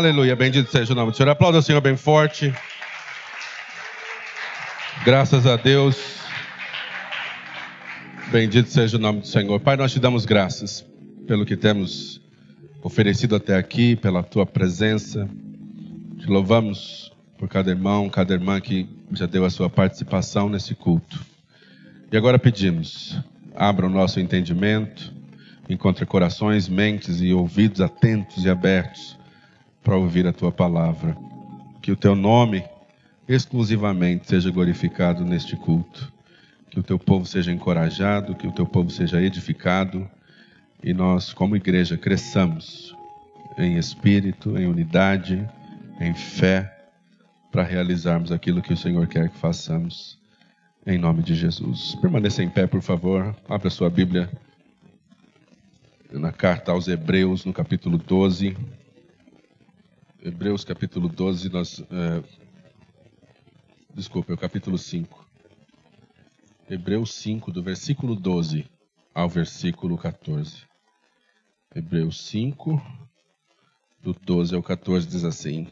Aleluia, bendito seja o nome do Senhor. Aplauda o Senhor bem forte. Graças a Deus. Bendito seja o nome do Senhor. Pai, nós te damos graças pelo que temos oferecido até aqui, pela tua presença. Te louvamos por cada irmão, cada irmã que já deu a sua participação nesse culto. E agora pedimos, abra o nosso entendimento, encontre corações, mentes e ouvidos atentos e abertos para ouvir a tua palavra. Que o teu nome exclusivamente seja glorificado neste culto. Que o teu povo seja encorajado, que o teu povo seja edificado e nós, como igreja, cresçamos em espírito, em unidade, em fé, para realizarmos aquilo que o Senhor quer que façamos. Em nome de Jesus. Permaneça em pé, por favor. Abra sua Bíblia na carta aos Hebreus, no capítulo 12. Hebreus capítulo 12, nós. É, desculpa, é o capítulo 5. Hebreus 5, do versículo 12 ao versículo 14. Hebreus 5, do 12 ao 14, diz assim: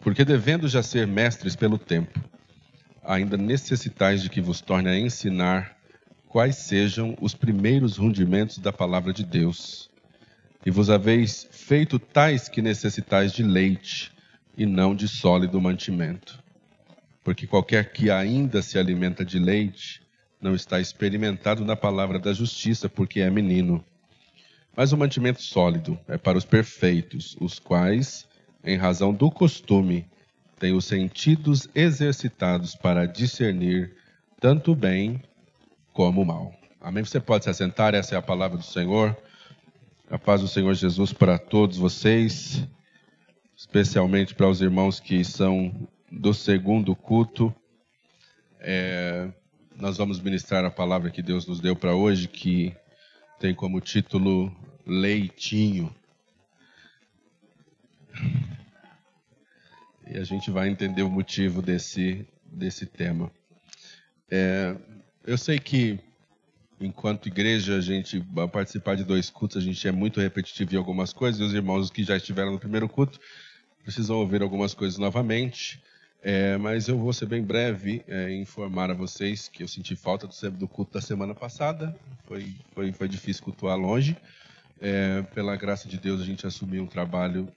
Porque devendo já ser mestres pelo tempo, ainda necessitais de que vos torne a ensinar quais sejam os primeiros rudimentos da palavra de Deus e vos haveis feito tais que necessitais de leite e não de sólido mantimento. Porque qualquer que ainda se alimenta de leite não está experimentado na palavra da justiça, porque é menino. Mas o mantimento sólido é para os perfeitos, os quais, em razão do costume, têm os sentidos exercitados para discernir tanto o bem como o mal. Amém? Você pode se assentar, essa é a palavra do Senhor. A paz do Senhor Jesus para todos vocês, especialmente para os irmãos que são do segundo culto. É, nós vamos ministrar a palavra que Deus nos deu para hoje, que tem como título Leitinho. E a gente vai entender o motivo desse, desse tema. É, eu sei que enquanto igreja, a gente participar de dois cultos, a gente é muito repetitivo em algumas coisas, e os irmãos que já estiveram no primeiro culto precisam ouvir algumas coisas novamente. É, mas eu vou ser bem breve é, informar a vocês que eu senti falta do, do culto da semana passada. Foi, foi, foi difícil cultuar longe. É, pela graça de Deus, a gente assumiu um trabalho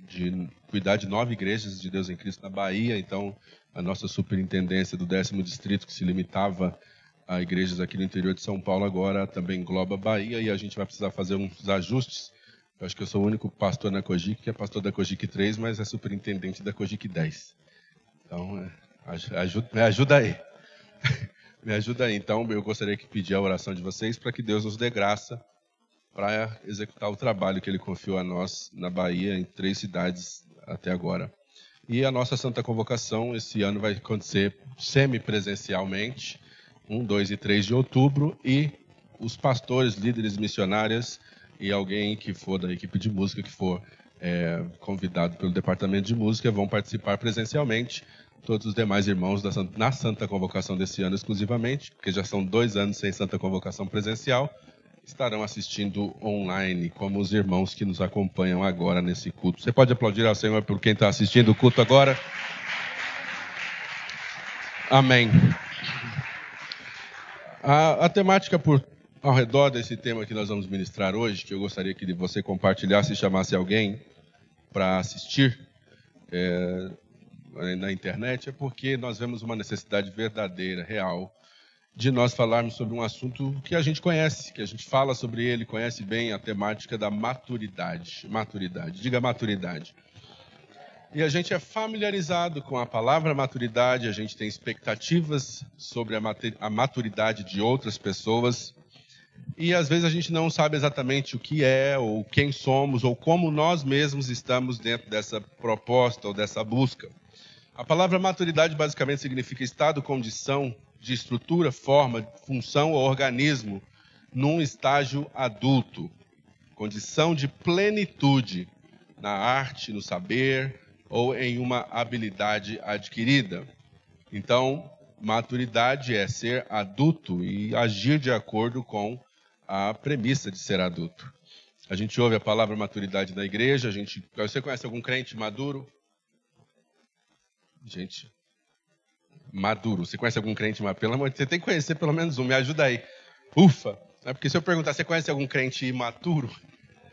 de cuidar de nove igrejas de Deus em Cristo na Bahia. Então, a nossa superintendência do décimo distrito, que se limitava a igrejas aqui no interior de São Paulo agora também engloba Bahia e a gente vai precisar fazer uns ajustes. Eu acho que eu sou o único pastor na Cogic, que é pastor da Cogic 3, mas é superintendente da Cogic 10. Então, é, ajuda, me ajuda aí. me ajuda aí. Então, eu gostaria de pedir a oração de vocês para que Deus nos dê graça para executar o trabalho que Ele confiou a nós na Bahia, em três cidades até agora. E a nossa Santa Convocação esse ano vai acontecer semipresencialmente 1, 2 e 3 de outubro, e os pastores, líderes missionárias e alguém que for da equipe de música, que for é, convidado pelo departamento de música, vão participar presencialmente. Todos os demais irmãos da, na Santa Convocação desse ano exclusivamente, porque já são dois anos sem Santa Convocação presencial, estarão assistindo online, como os irmãos que nos acompanham agora nesse culto. Você pode aplaudir ao Senhor por quem está assistindo o culto agora? Amém. A, a temática por, ao redor desse tema que nós vamos ministrar hoje, que eu gostaria que você compartilhasse e chamasse alguém para assistir é, na internet, é porque nós vemos uma necessidade verdadeira, real, de nós falarmos sobre um assunto que a gente conhece, que a gente fala sobre ele, conhece bem a temática da maturidade. Maturidade, diga maturidade. E a gente é familiarizado com a palavra maturidade, a gente tem expectativas sobre a maturidade de outras pessoas. E às vezes a gente não sabe exatamente o que é, ou quem somos, ou como nós mesmos estamos dentro dessa proposta ou dessa busca. A palavra maturidade basicamente significa estado, condição de estrutura, forma, função ou organismo num estágio adulto, condição de plenitude na arte, no saber, ou em uma habilidade adquirida. Então, maturidade é ser adulto e agir de acordo com a premissa de ser adulto. A gente ouve a palavra maturidade na igreja. A gente, você conhece algum crente maduro? Gente, maduro. Você conhece algum crente maduro? Pelo amor de Deus, você tem que conhecer pelo menos um. Me ajuda aí. Ufa! É porque se eu perguntar, você conhece algum crente imaturo?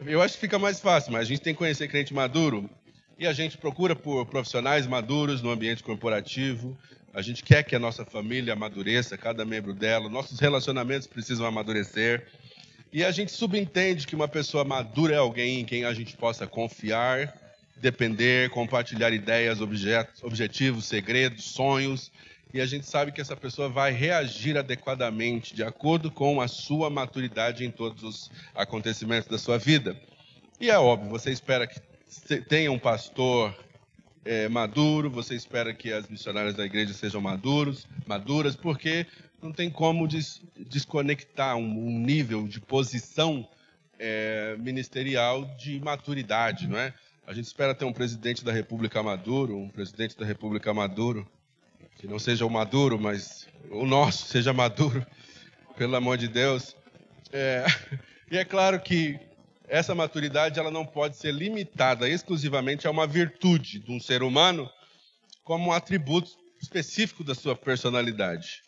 Eu acho que fica mais fácil, mas a gente tem que conhecer crente maduro. E a gente procura por profissionais maduros no ambiente corporativo. A gente quer que a nossa família amadureça, cada membro dela. Nossos relacionamentos precisam amadurecer. E a gente subentende que uma pessoa madura é alguém em quem a gente possa confiar, depender, compartilhar ideias, objetos, objetivos, segredos, sonhos. E a gente sabe que essa pessoa vai reagir adequadamente, de acordo com a sua maturidade em todos os acontecimentos da sua vida. E é óbvio, você espera que tenha um pastor é, maduro, você espera que as missionárias da igreja sejam maduros, maduras, porque não tem como des, desconectar um, um, nível de posição é, ministerial de maturidade, não é? A gente espera ter um presidente da República maduro, um presidente da República maduro, que não seja o maduro, mas o nosso seja maduro, pelo amor de Deus. É, e é claro que essa maturidade ela não pode ser limitada exclusivamente a uma virtude de um ser humano como um atributo específico da sua personalidade.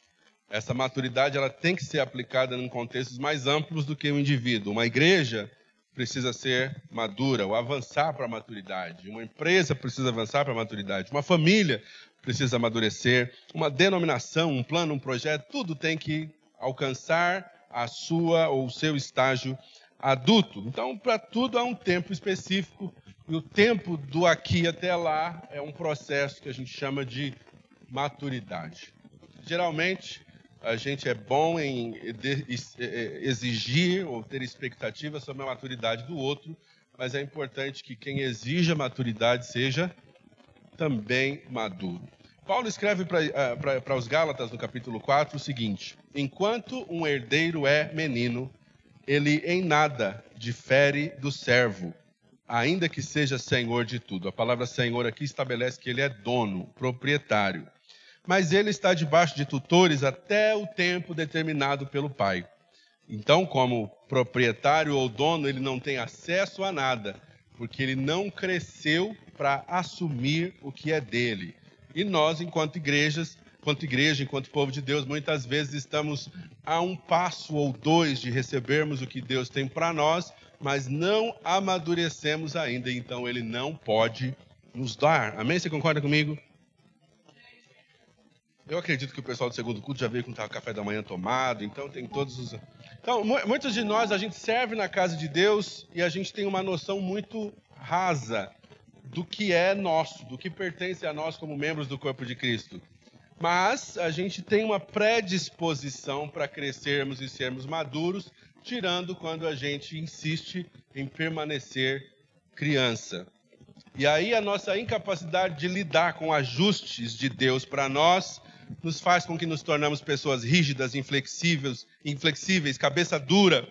Essa maturidade ela tem que ser aplicada em contextos mais amplos do que o indivíduo. Uma igreja precisa ser madura, ou avançar para a maturidade. Uma empresa precisa avançar para a maturidade. Uma família precisa amadurecer. Uma denominação, um plano, um projeto, tudo tem que alcançar a sua ou o seu estágio adulto. Então, para tudo há um tempo específico. E o tempo do aqui até lá é um processo que a gente chama de maturidade. Geralmente, a gente é bom em exigir ou ter expectativas sobre a maturidade do outro, mas é importante que quem exija maturidade seja também maduro. Paulo escreve para ah, os Gálatas, no capítulo 4, o seguinte: Enquanto um herdeiro é menino, ele em nada difere do servo, ainda que seja senhor de tudo. A palavra senhor aqui estabelece que ele é dono, proprietário mas ele está debaixo de tutores até o tempo determinado pelo pai. Então, como proprietário ou dono, ele não tem acesso a nada, porque ele não cresceu para assumir o que é dele. E nós, enquanto igrejas, enquanto igreja, enquanto povo de Deus, muitas vezes estamos a um passo ou dois de recebermos o que Deus tem para nós, mas não amadurecemos ainda, então ele não pode nos dar. Amém? Você concorda comigo? Eu acredito que o pessoal do segundo culto já veio com o café da manhã tomado, então tem todos os. Então, muitos de nós, a gente serve na casa de Deus e a gente tem uma noção muito rasa do que é nosso, do que pertence a nós como membros do corpo de Cristo. Mas a gente tem uma predisposição para crescermos e sermos maduros, tirando quando a gente insiste em permanecer criança. E aí a nossa incapacidade de lidar com ajustes de Deus para nós nos faz com que nos tornamos pessoas rígidas, inflexíveis, inflexíveis, cabeça dura,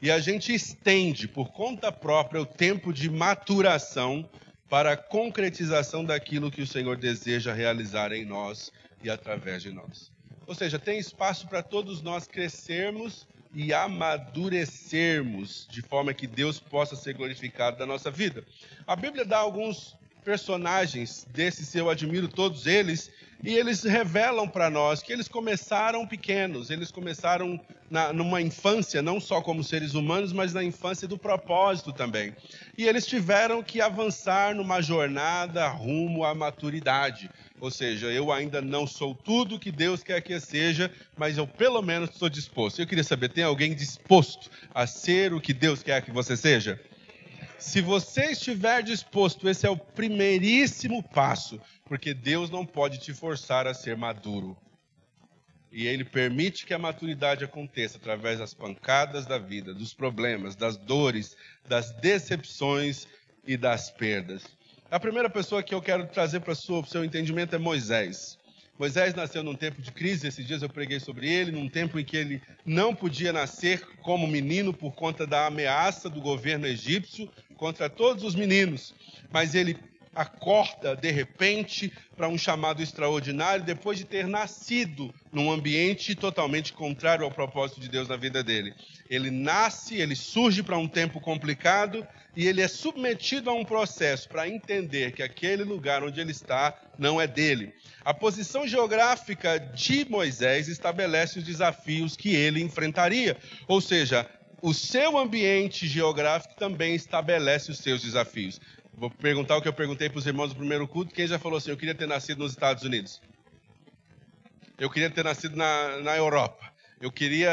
e a gente estende por conta própria o tempo de maturação para a concretização daquilo que o Senhor deseja realizar em nós e através de nós. Ou seja, tem espaço para todos nós crescermos e amadurecermos de forma que Deus possa ser glorificado na nossa vida. A Bíblia dá alguns personagens desses, eu admiro todos eles, e eles revelam para nós que eles começaram pequenos, eles começaram na, numa infância, não só como seres humanos, mas na infância do propósito também. E eles tiveram que avançar numa jornada rumo à maturidade. Ou seja, eu ainda não sou tudo que Deus quer que eu seja, mas eu pelo menos estou disposto. Eu queria saber, tem alguém disposto a ser o que Deus quer que você seja? Se você estiver disposto, esse é o primeiríssimo passo, porque Deus não pode te forçar a ser maduro. E Ele permite que a maturidade aconteça através das pancadas da vida, dos problemas, das dores, das decepções e das perdas. A primeira pessoa que eu quero trazer para o seu entendimento é Moisés. Moisés nasceu num tempo de crise, esses dias eu preguei sobre ele, num tempo em que ele não podia nascer como menino por conta da ameaça do governo egípcio contra todos os meninos. Mas ele acorda de repente para um chamado extraordinário depois de ter nascido num ambiente totalmente contrário ao propósito de Deus na vida dele. Ele nasce, ele surge para um tempo complicado e ele é submetido a um processo para entender que aquele lugar onde ele está não é dele. A posição geográfica de Moisés estabelece os desafios que ele enfrentaria, ou seja, o seu ambiente geográfico também estabelece os seus desafios. Vou perguntar o que eu perguntei para os irmãos do primeiro culto. Quem já falou assim, eu queria ter nascido nos Estados Unidos? Eu queria ter nascido na, na Europa. Eu queria.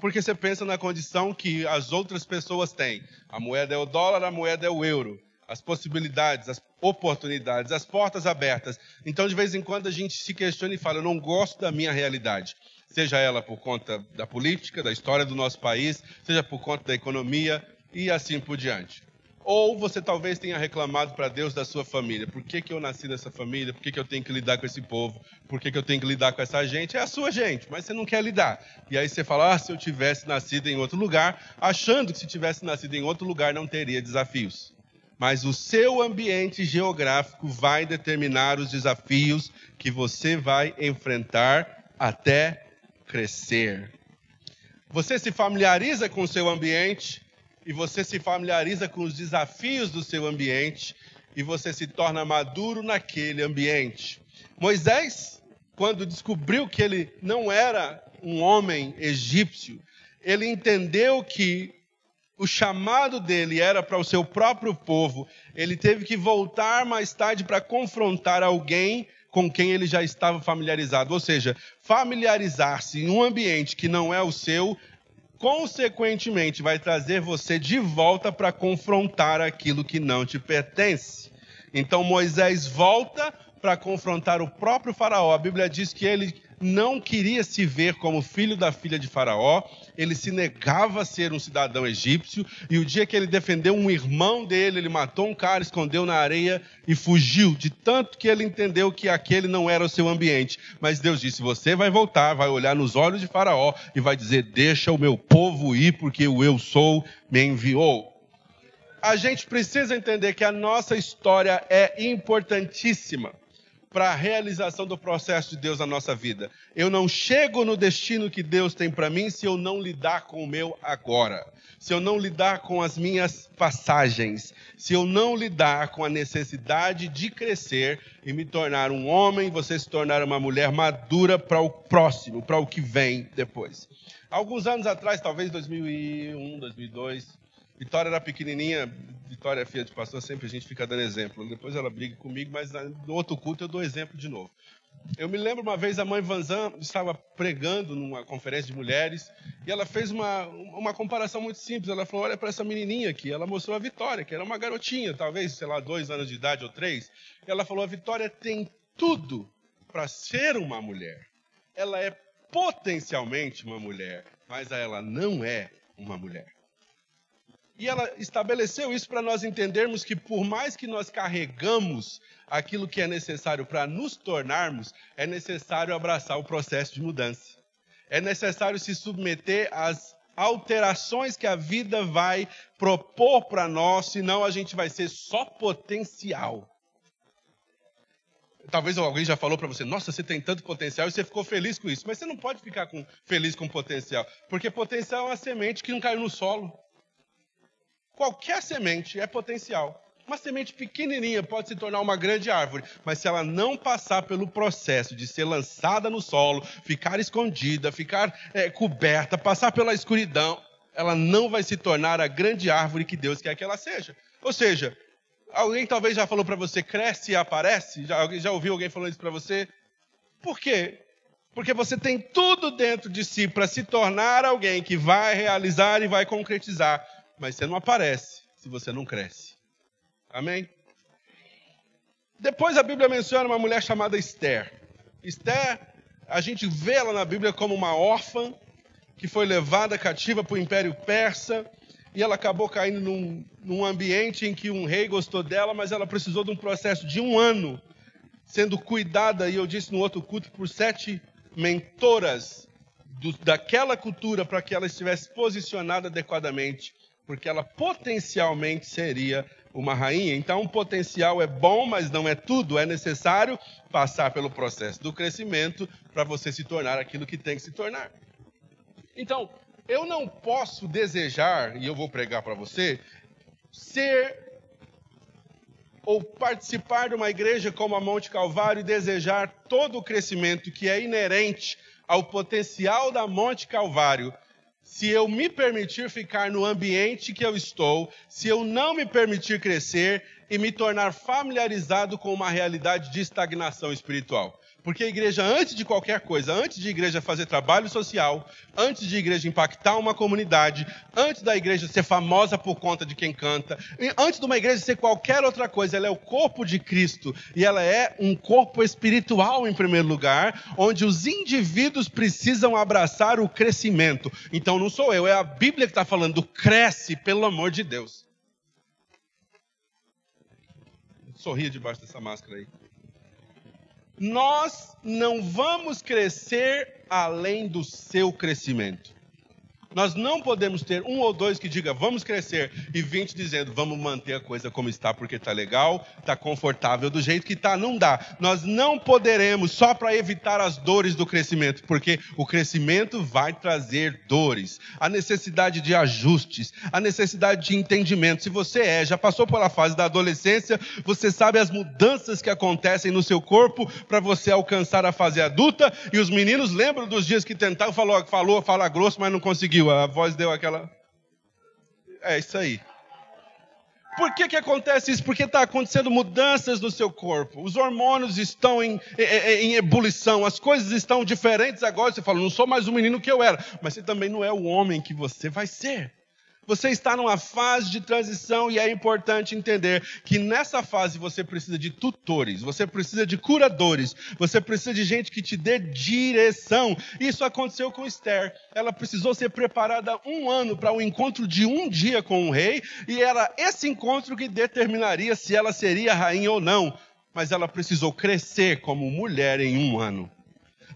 Porque você pensa na condição que as outras pessoas têm. A moeda é o dólar, a moeda é o euro. As possibilidades, as oportunidades, as portas abertas. Então, de vez em quando, a gente se questiona e fala: eu não gosto da minha realidade. Seja ela por conta da política, da história do nosso país, seja por conta da economia e assim por diante. Ou você talvez tenha reclamado para Deus da sua família. Por que, que eu nasci nessa família? Por que, que eu tenho que lidar com esse povo? Por que, que eu tenho que lidar com essa gente? É a sua gente, mas você não quer lidar. E aí você fala, ah, se eu tivesse nascido em outro lugar, achando que se tivesse nascido em outro lugar não teria desafios. Mas o seu ambiente geográfico vai determinar os desafios que você vai enfrentar até crescer. Você se familiariza com o seu ambiente e você se familiariza com os desafios do seu ambiente e você se torna maduro naquele ambiente. Moisés, quando descobriu que ele não era um homem egípcio, ele entendeu que o chamado dele era para o seu próprio povo. Ele teve que voltar mais tarde para confrontar alguém com quem ele já estava familiarizado. Ou seja, familiarizar-se em um ambiente que não é o seu consequentemente, vai trazer você de volta para confrontar aquilo que não te pertence. Então Moisés volta para confrontar o próprio Faraó. A Bíblia diz que ele não queria se ver como filho da filha de Faraó, ele se negava a ser um cidadão egípcio, e o dia que ele defendeu um irmão dele, ele matou um cara, escondeu na areia e fugiu, de tanto que ele entendeu que aquele não era o seu ambiente. Mas Deus disse: Você vai voltar, vai olhar nos olhos de Faraó e vai dizer: Deixa o meu povo ir, porque o eu sou me enviou a gente precisa entender que a nossa história é importantíssima para a realização do processo de Deus na nossa vida. Eu não chego no destino que Deus tem para mim se eu não lidar com o meu agora, se eu não lidar com as minhas passagens, se eu não lidar com a necessidade de crescer e me tornar um homem, você se tornar uma mulher madura para o próximo, para o que vem depois. Alguns anos atrás, talvez 2001, 2002, Vitória era pequenininha, Vitória é filha de pastor, sempre a gente fica dando exemplo. Depois ela briga comigo, mas no outro culto eu dou exemplo de novo. Eu me lembro uma vez a mãe Vanzan estava pregando numa conferência de mulheres e ela fez uma, uma comparação muito simples. Ela falou: Olha para essa menininha aqui. Ela mostrou a Vitória, que era uma garotinha, talvez, sei lá, dois anos de idade ou três. E ela falou: A Vitória tem tudo para ser uma mulher. Ela é potencialmente uma mulher, mas ela não é uma mulher. E ela estabeleceu isso para nós entendermos que, por mais que nós carregamos aquilo que é necessário para nos tornarmos, é necessário abraçar o processo de mudança. É necessário se submeter às alterações que a vida vai propor para nós, senão a gente vai ser só potencial. Talvez alguém já falou para você, nossa, você tem tanto potencial e você ficou feliz com isso. Mas você não pode ficar com, feliz com potencial, porque potencial é uma semente que não caiu no solo. Qualquer semente é potencial. Uma semente pequenininha pode se tornar uma grande árvore, mas se ela não passar pelo processo de ser lançada no solo, ficar escondida, ficar é, coberta, passar pela escuridão, ela não vai se tornar a grande árvore que Deus quer que ela seja. Ou seja, alguém talvez já falou para você, cresce e aparece? Já, já ouviu alguém falando isso para você? Por quê? Porque você tem tudo dentro de si para se tornar alguém que vai realizar e vai concretizar mas você não aparece se você não cresce. Amém? Depois a Bíblia menciona uma mulher chamada Esther. Esther, a gente vê ela na Bíblia como uma órfã que foi levada cativa para o Império Persa e ela acabou caindo num, num, ambiente em que um rei gostou dela, mas ela precisou de um processo de um ano sendo cuidada, e eu disse no outro culto, por sete mentoras do, daquela cultura para que ela estivesse posicionada adequadamente porque ela potencialmente seria uma rainha. Então, potencial é bom, mas não é tudo. É necessário passar pelo processo do crescimento para você se tornar aquilo que tem que se tornar. Então, eu não posso desejar, e eu vou pregar para você, ser ou participar de uma igreja como a Monte Calvário e desejar todo o crescimento que é inerente ao potencial da Monte Calvário, se eu me permitir ficar no ambiente que eu estou, se eu não me permitir crescer e me tornar familiarizado com uma realidade de estagnação espiritual. Porque a igreja, antes de qualquer coisa, antes de a igreja fazer trabalho social, antes de a igreja impactar uma comunidade, antes da igreja ser famosa por conta de quem canta, antes de uma igreja ser qualquer outra coisa, ela é o corpo de Cristo e ela é um corpo espiritual em primeiro lugar, onde os indivíduos precisam abraçar o crescimento. Então não sou eu, é a Bíblia que está falando, cresce pelo amor de Deus. Sorria debaixo dessa máscara aí nós não vamos crescer além do seu crescimento. Nós não podemos ter um ou dois que diga vamos crescer e vinte dizendo vamos manter a coisa como está porque está legal, está confortável do jeito que está. Não dá. Nós não poderemos só para evitar as dores do crescimento, porque o crescimento vai trazer dores, a necessidade de ajustes, a necessidade de entendimento. Se você é, já passou pela fase da adolescência, você sabe as mudanças que acontecem no seu corpo para você alcançar a fase adulta. E os meninos lembram dos dias que tentaram, falou, falou, falar grosso, mas não conseguiu a voz deu aquela. É isso aí. Por que, que acontece isso? Porque está acontecendo mudanças no seu corpo. Os hormônios estão em, em, em, ebulição, as coisas estão diferentes agora. Você fala, não sou mais o menino que eu era, mas você também não é o homem que você vai ser. Você está numa fase de transição e é importante entender que nessa fase você precisa de tutores, você precisa de curadores, você precisa de gente que te dê direção. Isso aconteceu com Esther. Ela precisou ser preparada um ano para o um encontro de um dia com o rei e era esse encontro que determinaria se ela seria rainha ou não. Mas ela precisou crescer como mulher em um ano.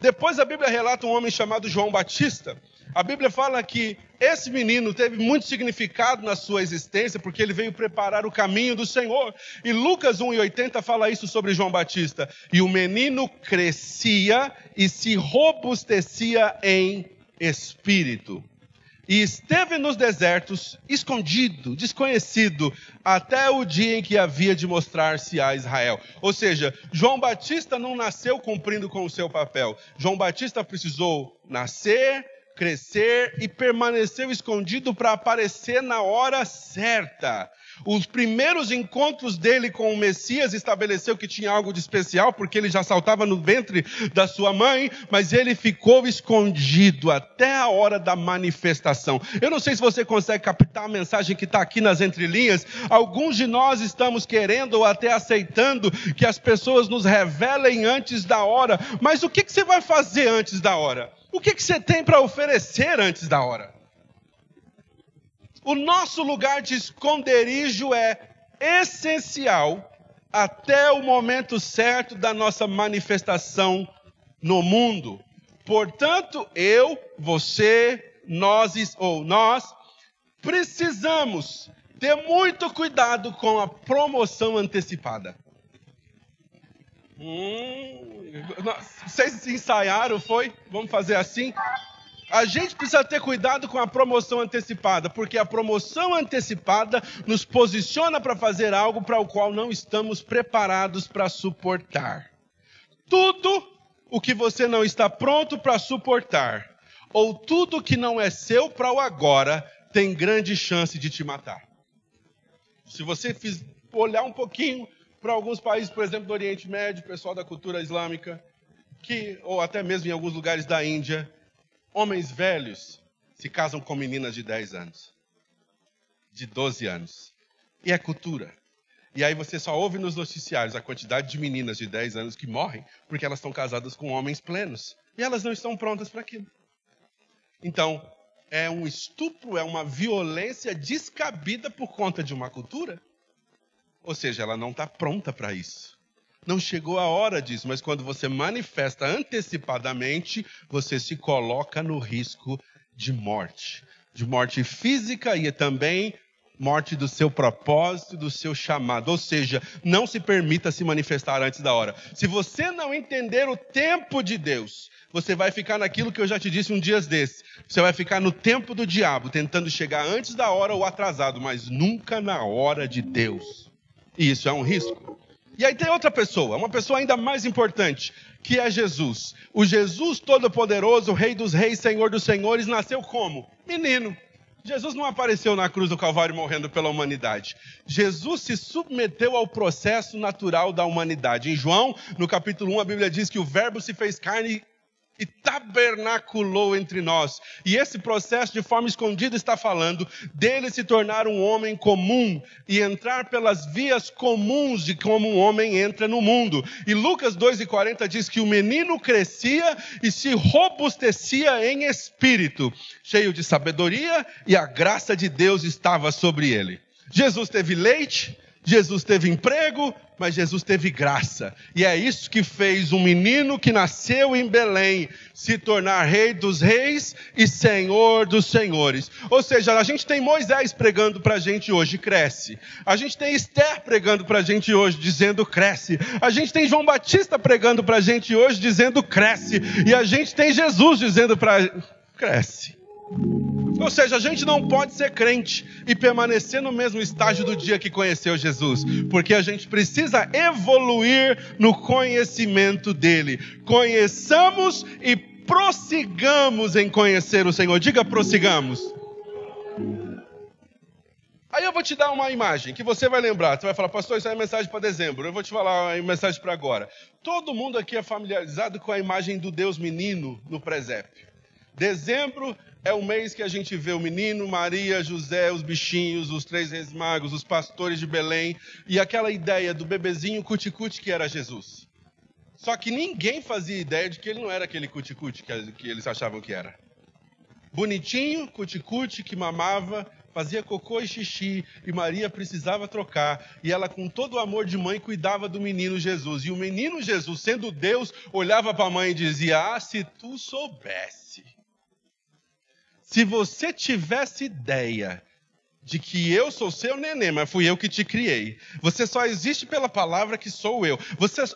Depois a Bíblia relata um homem chamado João Batista a Bíblia fala que esse menino teve muito significado na sua existência, porque ele veio preparar o caminho do Senhor. E Lucas 1,80 fala isso sobre João Batista. E o menino crescia e se robustecia em espírito. E esteve nos desertos, escondido, desconhecido, até o dia em que havia de mostrar-se a Israel. Ou seja, João Batista não nasceu cumprindo com o seu papel. João Batista precisou nascer, crescer e permaneceu escondido para aparecer na hora certa. Os primeiros encontros dele com o Messias estabeleceu que tinha algo de especial, porque ele já saltava no ventre da sua mãe, mas ele ficou escondido até a hora da manifestação. Eu não sei se você consegue captar a mensagem que está aqui nas entrelinhas. Alguns de nós estamos querendo ou até aceitando que as pessoas nos revelem antes da hora, mas o que, que você vai fazer antes da hora? O que, que você tem para oferecer antes da hora? O nosso lugar de esconderijo é essencial até o momento certo da nossa manifestação no mundo. Portanto, eu, você, nós ou nós precisamos ter muito cuidado com a promoção antecipada. Hum, vocês ensaiaram, foi? Vamos fazer assim? A gente precisa ter cuidado com a promoção antecipada, porque a promoção antecipada nos posiciona para fazer algo para o qual não estamos preparados para suportar. Tudo o que você não está pronto para suportar, ou tudo que não é seu para o agora, tem grande chance de te matar. Se você fiz, olhar um pouquinho para alguns países, por exemplo, do Oriente Médio, pessoal da cultura islâmica, que, ou até mesmo em alguns lugares da Índia, homens velhos se casam com meninas de 10 anos, de 12 anos. E é cultura. E aí você só ouve nos noticiários a quantidade de meninas de 10 anos que morrem porque elas estão casadas com homens plenos. E elas não estão prontas para aquilo. Então, é um estupro, é uma violência descabida por conta de uma cultura. Ou seja, ela não está pronta para isso. Não chegou a hora disso, mas quando você manifesta antecipadamente, você se coloca no risco de morte. De morte física e também morte do seu propósito, do seu chamado. Ou seja, não se permita se manifestar antes da hora. Se você não entender o tempo de Deus, você vai ficar naquilo que eu já te disse um dia desses. Você vai ficar no tempo do diabo, tentando chegar antes da hora ou atrasado, mas nunca na hora de Deus. E isso é um risco. E aí tem outra pessoa, uma pessoa ainda mais importante, que é Jesus. O Jesus Todo-Poderoso, Rei dos Reis, Senhor dos Senhores, nasceu como? Menino. Jesus não apareceu na cruz do Calvário morrendo pela humanidade. Jesus se submeteu ao processo natural da humanidade. Em João, no capítulo 1, a Bíblia diz que o Verbo se fez carne e tabernaculou entre nós. E esse processo, de forma escondida, está falando dele se tornar um homem comum e entrar pelas vias comuns de como um homem entra no mundo. E Lucas 2,40 diz que o menino crescia e se robustecia em espírito, cheio de sabedoria, e a graça de Deus estava sobre ele. Jesus teve leite, Jesus teve emprego, mas Jesus teve graça. E é isso que fez um menino que nasceu em Belém se tornar rei dos reis e senhor dos senhores. Ou seja, a gente tem Moisés pregando para a gente hoje, cresce. A gente tem Esther pregando para a gente hoje, dizendo cresce. A gente tem João Batista pregando para a gente hoje, dizendo cresce. E a gente tem Jesus dizendo para cresce. Ou seja, a gente não pode ser crente e permanecer no mesmo estágio do dia que conheceu Jesus, porque a gente precisa evoluir no conhecimento dele. Conheçamos e prossigamos em conhecer o Senhor. Diga prossigamos. Aí eu vou te dar uma imagem que você vai lembrar. Você vai falar, pastor, isso é mensagem para dezembro. Eu vou te falar a mensagem para agora. Todo mundo aqui é familiarizado com a imagem do Deus menino no presépio. Dezembro é o mês que a gente vê o menino, Maria, José, os bichinhos, os três reis magos, os pastores de Belém e aquela ideia do bebezinho cuticute que era Jesus. Só que ninguém fazia ideia de que ele não era aquele cuticute que, eles achavam que era. Bonitinho, cuticute, que mamava, fazia cocô e xixi, e Maria precisava trocar, e ela, com todo o amor de mãe, cuidava do menino Jesus. E o menino Jesus, sendo Deus, olhava para a mãe e dizia: Ah, se tu soubesse se você tivesse ideia de que eu sou seu neném, mas fui eu que te criei. Você só existe pela palavra que sou eu. Você, se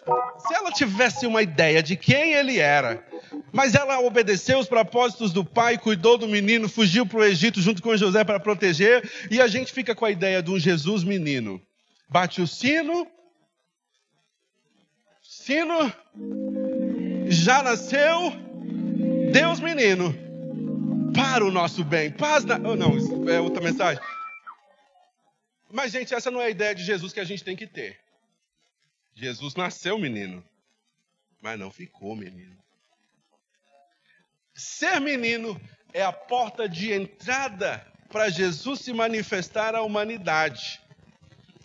ela tivesse uma ideia de quem ele era, mas ela obedeceu os propósitos do pai, cuidou do menino, fugiu para o Egito junto com José para proteger, e a gente fica com a ideia de um Jesus menino. Bate o sino, sino, já nasceu, Deus menino para o nosso bem. Paz na. Oh, não, é outra mensagem. Mas, gente, essa não é a ideia de Jesus que a gente tem que ter. Jesus nasceu menino, mas não ficou menino. Ser menino é a porta de entrada para Jesus se manifestar à humanidade.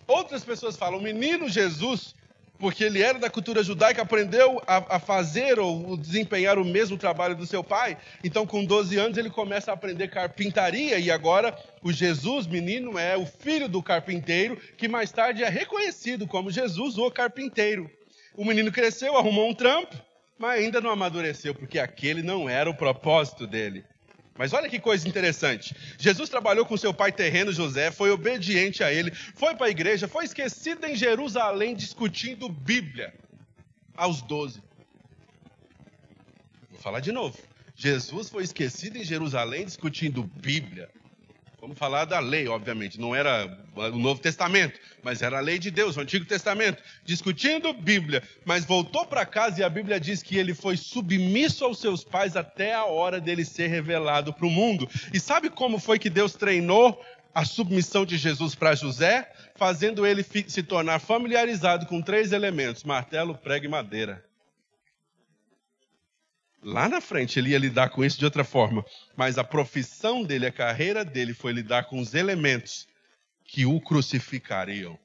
Outras pessoas falam, menino Jesus porque ele era da cultura judaica, aprendeu a, a, fazer ou desempenhar o mesmo trabalho do seu pai. Então, com 12 anos, ele começa a aprender carpintaria e agora o Jesus, menino, é o filho do carpinteiro, que mais tarde é reconhecido como Jesus, o carpinteiro. O menino cresceu, arrumou um trampo, mas ainda não amadureceu, porque aquele não era o propósito dele. Mas olha que coisa interessante. Jesus trabalhou com seu pai terreno José, foi obediente a ele, foi para a igreja, foi esquecido em Jerusalém discutindo Bíblia aos 12. Vou falar de novo. Jesus foi esquecido em Jerusalém discutindo Bíblia Vamos falar da lei, obviamente. Não era o Novo Testamento, mas era a lei de Deus, o Antigo Testamento. Discutindo Bíblia. Mas voltou para casa e a Bíblia diz que ele foi submisso aos seus pais até a hora dele ser revelado para o mundo. E sabe como foi que Deus treinou a submissão de Jesus para José? Fazendo ele se tornar familiarizado com três elementos: martelo, prego e madeira. Lá na frente ele ia lidar com isso de outra forma, mas a profissão dele, a carreira dele foi lidar com os elementos que o crucificariam.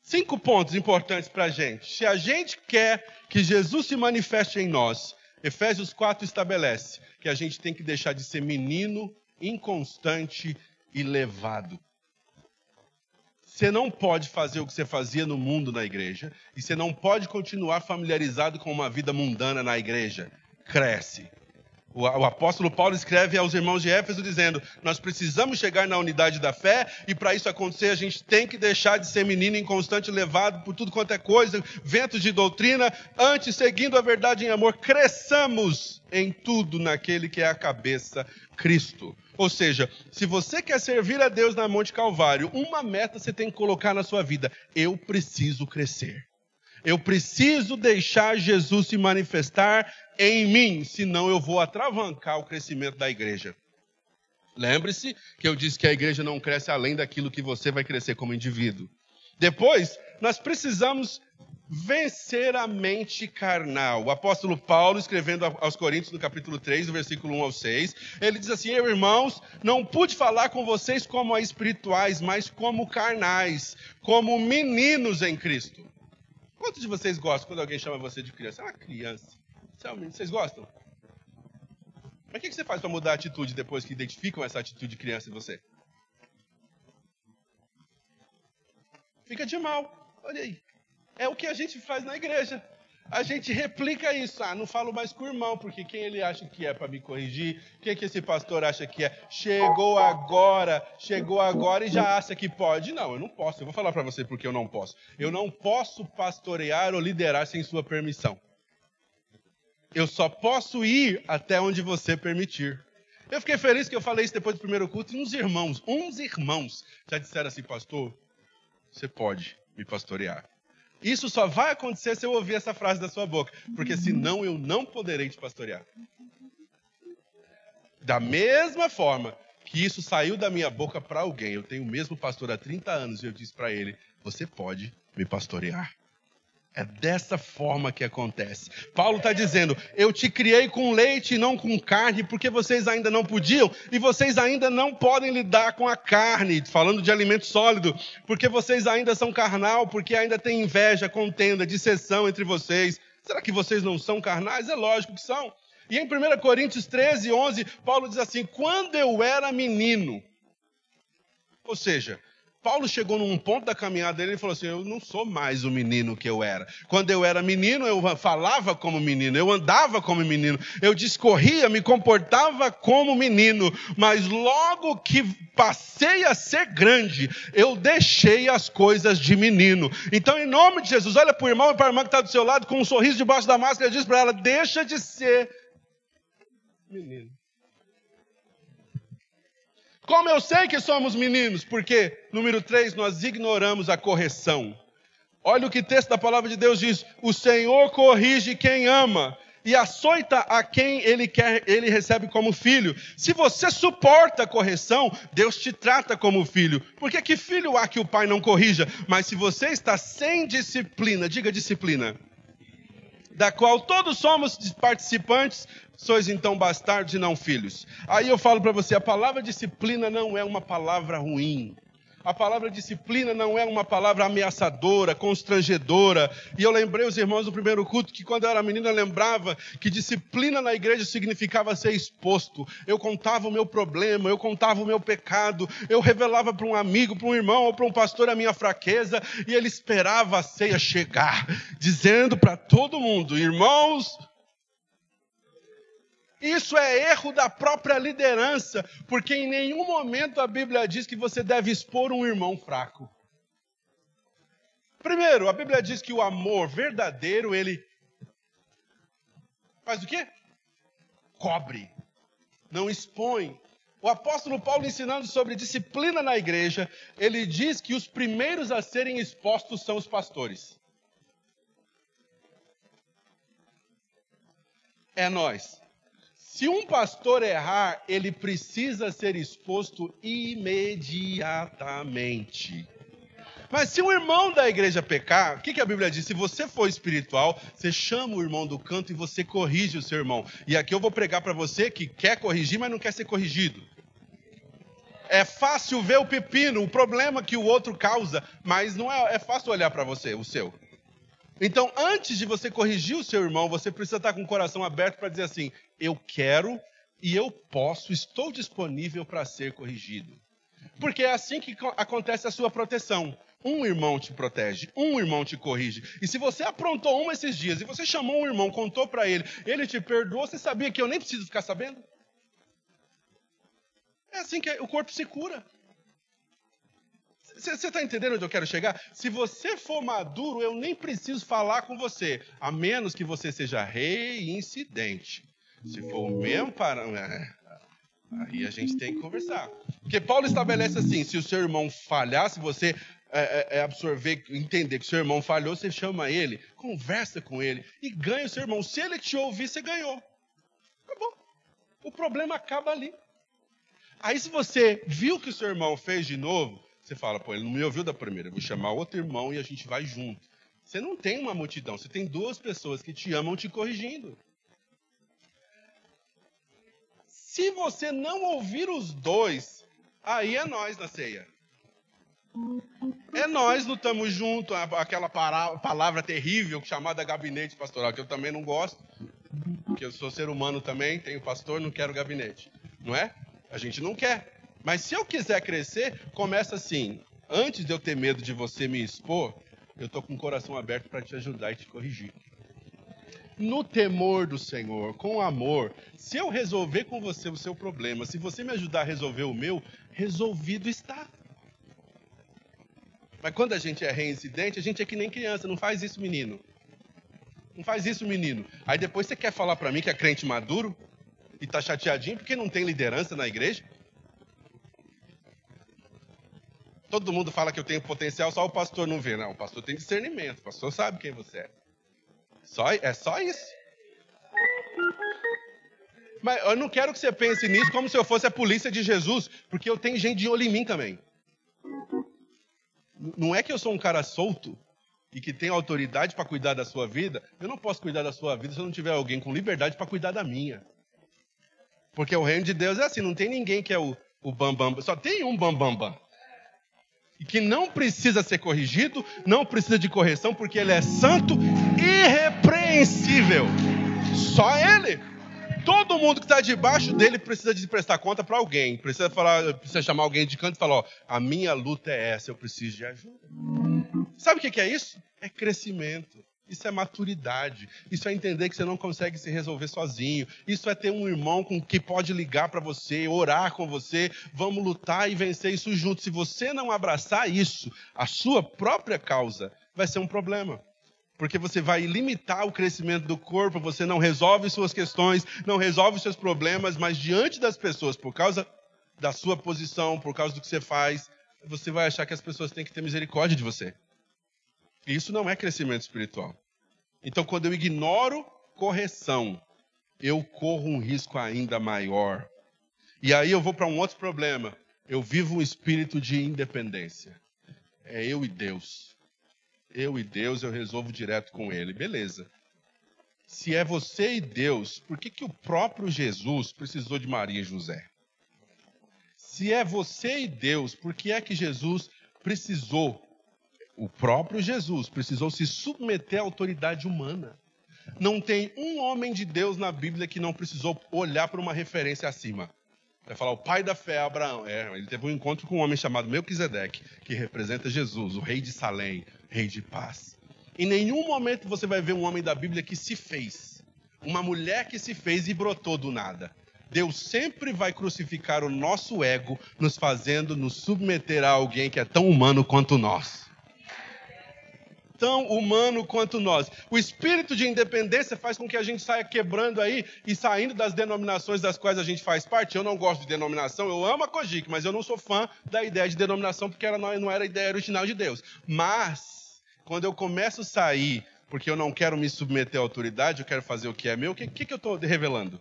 Cinco pontos importantes para a gente. Se a gente quer que Jesus se manifeste em nós, Efésios 4 estabelece que a gente tem que deixar de ser menino, inconstante e levado. Você não pode fazer o que você fazia no mundo na igreja e você não pode continuar familiarizado com uma vida mundana na igreja. Cresce. O, apóstolo Paulo escreve aos irmãos de Éfeso dizendo: Nós precisamos chegar na unidade da fé, e para isso acontecer, a gente tem que deixar de ser menino inconstante, levado por tudo quanto é coisa, ventos de doutrina, antes, seguindo a verdade em amor, cresçamos em tudo naquele que é a cabeça, Cristo. Ou seja, se você quer servir a Deus na Monte Calvário, uma meta você tem que colocar na sua vida: eu preciso crescer. Eu preciso deixar Jesus se manifestar em mim, senão eu vou atravancar o crescimento da igreja. Lembre-se que eu disse que a igreja não cresce além daquilo que você vai crescer como indivíduo. Depois, nós precisamos vencer a mente carnal. O apóstolo Paulo, escrevendo aos Coríntios, no capítulo 3, do versículo 1 ao 6, ele diz assim: Eu, irmãos, não pude falar com vocês como espirituais, mas como carnais, como meninos em Cristo. Quantos de vocês gostam quando alguém chama você de criança? É uma criança. Vocês gostam? Mas o que você faz para mudar a atitude depois que identificam essa atitude de criança em você? Fica de mal. Olha aí. É o que a gente faz na igreja a gente replica isso. Ah, não falo mais com o irmão, porque quem ele acha que é para me corrigir? Quem que esse pastor acha que é? Chegou agora, chegou agora e já acha que pode. Não, eu não posso. Eu vou falar para você porque eu não posso. Eu não posso pastorear ou liderar sem sua permissão. Eu só posso ir até onde você permitir. Eu fiquei feliz que eu falei isso depois do primeiro culto e uns irmãos, uns irmãos já disseram assim, pastor, você pode me pastorear. Isso só vai acontecer se eu ouvir essa frase da sua boca, porque senão eu não poderei te pastorear. Da mesma forma que isso saiu da minha boca para alguém, eu tenho o mesmo pastor há 30 anos e eu disse para ele: Você pode me pastorear. É dessa forma que acontece. Paulo está dizendo: Eu te criei com leite e não com carne, porque vocês ainda não podiam e vocês ainda não podem lidar com a carne, falando de alimento sólido, porque vocês ainda são carnal, porque ainda tem inveja, contenda, dissessão entre vocês. Será que vocês não são carnais? É lógico que são. E em 1 Coríntios 13, 11, Paulo diz assim: Quando eu era menino, ou seja, Paulo chegou num ponto da caminhada dele e falou assim: Eu não sou mais o menino que eu era. Quando eu era menino, eu falava como menino, eu andava como menino, eu discorria, me comportava como menino. Mas logo que passei a ser grande, eu deixei as coisas de menino. Então, em nome de Jesus, olha para o irmão e para a irmã que está do seu lado, com um sorriso debaixo da máscara, e diz para ela: Deixa de ser menino. Como eu sei que somos meninos? Porque, número 3, nós ignoramos a correção. Olha o que texto da palavra de Deus diz: O Senhor corrige quem ama e açoita a quem ele quer, ele recebe como filho. Se você suporta a correção, Deus te trata como filho. Porque que filho há que o pai não corrija? Mas se você está sem disciplina, diga disciplina, da qual todos somos participantes, sois então bastardos e não filhos. Aí eu falo para você, a palavra disciplina não é uma palavra ruim. A palavra disciplina não é uma palavra ameaçadora, constrangedora. E eu lembrei os irmãos do primeiro culto que quando eu era menina eu lembrava que disciplina na igreja significava ser exposto. Eu contava o meu problema, eu contava o meu pecado, eu revelava para um amigo, para um irmão ou para um pastor a minha fraqueza e ele esperava a ceia chegar, dizendo para todo mundo: irmãos, isso é erro da própria liderança, porque em nenhum momento a Bíblia diz que você deve expor um irmão fraco. Primeiro, a Bíblia diz que o amor verdadeiro, ele faz o quê? Cobre, não expõe. O apóstolo Paulo ensinando sobre disciplina na igreja, ele diz que os primeiros a serem expostos são os pastores. É nós. Se um pastor errar, ele precisa ser exposto imediatamente. Mas se um irmão da igreja pecar, o que, que, a Bíblia diz? Se você for espiritual, você chama o irmão do canto e você corrige o seu irmão. E aqui eu vou pregar para você que quer corrigir, mas não quer ser corrigido. É fácil ver o pepino, o problema que o outro causa, mas não é, é fácil olhar para você, o seu. Então, antes de você corrigir o seu irmão, você precisa estar com o coração aberto para dizer assim: eu quero e eu posso, estou disponível para ser corrigido. Porque é assim que acontece a sua proteção. Um irmão te protege, um irmão te corrige. E se você aprontou um esses dias e você chamou um irmão, contou para ele, ele te perdoou, você sabia que eu nem preciso ficar sabendo? É assim que o corpo se cura. Você está entendendo onde eu quero chegar? Se você for maduro, eu nem preciso falar com você, a menos que você seja reincidente. Se for o mesmo parâmetro, é, aí a gente tem que conversar. Porque Paulo estabelece assim: se o seu irmão falhar, se você é, é, é, absorver, entender que seu irmão falhou, você chama ele, conversa com ele e ganha o seu irmão. Se ele te ouvir, você ganhou. Acabou. O problema acaba ali. Aí, se você viu que o seu irmão fez de novo, você fala, pô, ele não me ouviu da primeira, eu vou chamar outro irmão e a gente vai junto. Você não tem uma multidão, você tem duas pessoas que te amam te corrigindo. Se você não ouvir os dois, aí é nós na ceia. É nós lutamos junto, aquela palavra terrível chamada gabinete pastoral, que eu também não gosto, porque eu sou ser humano também, tenho pastor, não quero gabinete. Não é? A gente não quer. Mas se eu quiser crescer, começa assim. Antes de eu ter medo de você me expor, eu estou com o coração aberto para te ajudar e te corrigir. No temor do Senhor, com amor, se eu resolver com você o seu problema, se você me ajudar a resolver o meu, resolvido está. Mas quando a gente é reincidente, a gente é que nem criança, não faz isso, menino. Não faz isso, menino. Aí depois você quer falar para mim que é crente maduro e tá chateadinho porque não tem liderança na igreja? Todo mundo fala que eu tenho potencial, só o pastor não vê. Não, o pastor tem discernimento, o pastor sabe quem você é. Só, é só isso. Mas eu não quero que você pense nisso como se eu fosse a polícia de Jesus, porque eu tenho gente de olho em mim também. Não é que eu sou um cara solto e que tem autoridade para cuidar da sua vida. Eu não posso cuidar da sua vida se eu não tiver alguém com liberdade para cuidar da minha. Porque o reino de Deus é assim, não tem ninguém que é o, o bambam. Bam, só tem um bambambam. Bam, bam e que não precisa ser corrigido, não precisa de correção, porque ele é santo, irrepreensível. Só ele. Todo mundo que está debaixo dele precisa de prestar conta para alguém. Precisa falar, precisa chamar alguém de canto e falar: ó, a minha luta é essa, eu preciso de ajuda. Sabe o que é isso? É crescimento. Isso é maturidade. Isso é entender que você não consegue se resolver sozinho. Isso é ter um irmão com que pode ligar para você, orar com você. Vamos lutar e vencer isso juntos. Se você não abraçar isso, a sua própria causa, vai ser um problema. Porque você vai limitar o crescimento do corpo, você não resolve suas questões, não resolve seus problemas, mas diante das pessoas, por causa da sua posição, por causa do que você faz, você vai achar que as pessoas têm que ter misericórdia de você. Isso não é crescimento espiritual. Então, quando eu ignoro correção, eu corro um risco ainda maior. E aí eu vou para um outro problema. Eu vivo um espírito de independência. É eu e Deus. Eu e Deus, eu resolvo direto com Ele. Beleza. Se é você e Deus, por que, que o próprio Jesus precisou de Maria e José? Se é você e Deus, por que é que Jesus precisou o próprio Jesus precisou se submeter à autoridade humana. Não tem um homem de Deus na Bíblia que não precisou olhar para uma referência acima. Vai falar, o pai da fé, Abraão. É, ele teve um encontro com um homem chamado Melquisedeque, que representa Jesus, o rei de Salém, rei de paz. Em nenhum momento você vai ver um homem da Bíblia que se fez. Uma mulher que se fez e brotou do nada. Deus sempre vai crucificar o nosso ego, nos fazendo nos submeter a alguém que é tão humano quanto nós tão humano quanto nós. O espírito de independência faz com que a gente saia quebrando aí e saindo das denominações das quais a gente faz parte. Eu não gosto de denominação, eu amo a Kojik, mas eu não sou fã da ideia de denominação porque ela não era a ideia original de Deus. Mas, quando eu começo a sair porque eu não quero me submeter à autoridade, eu quero fazer o que é meu, o que, que, que eu estou revelando?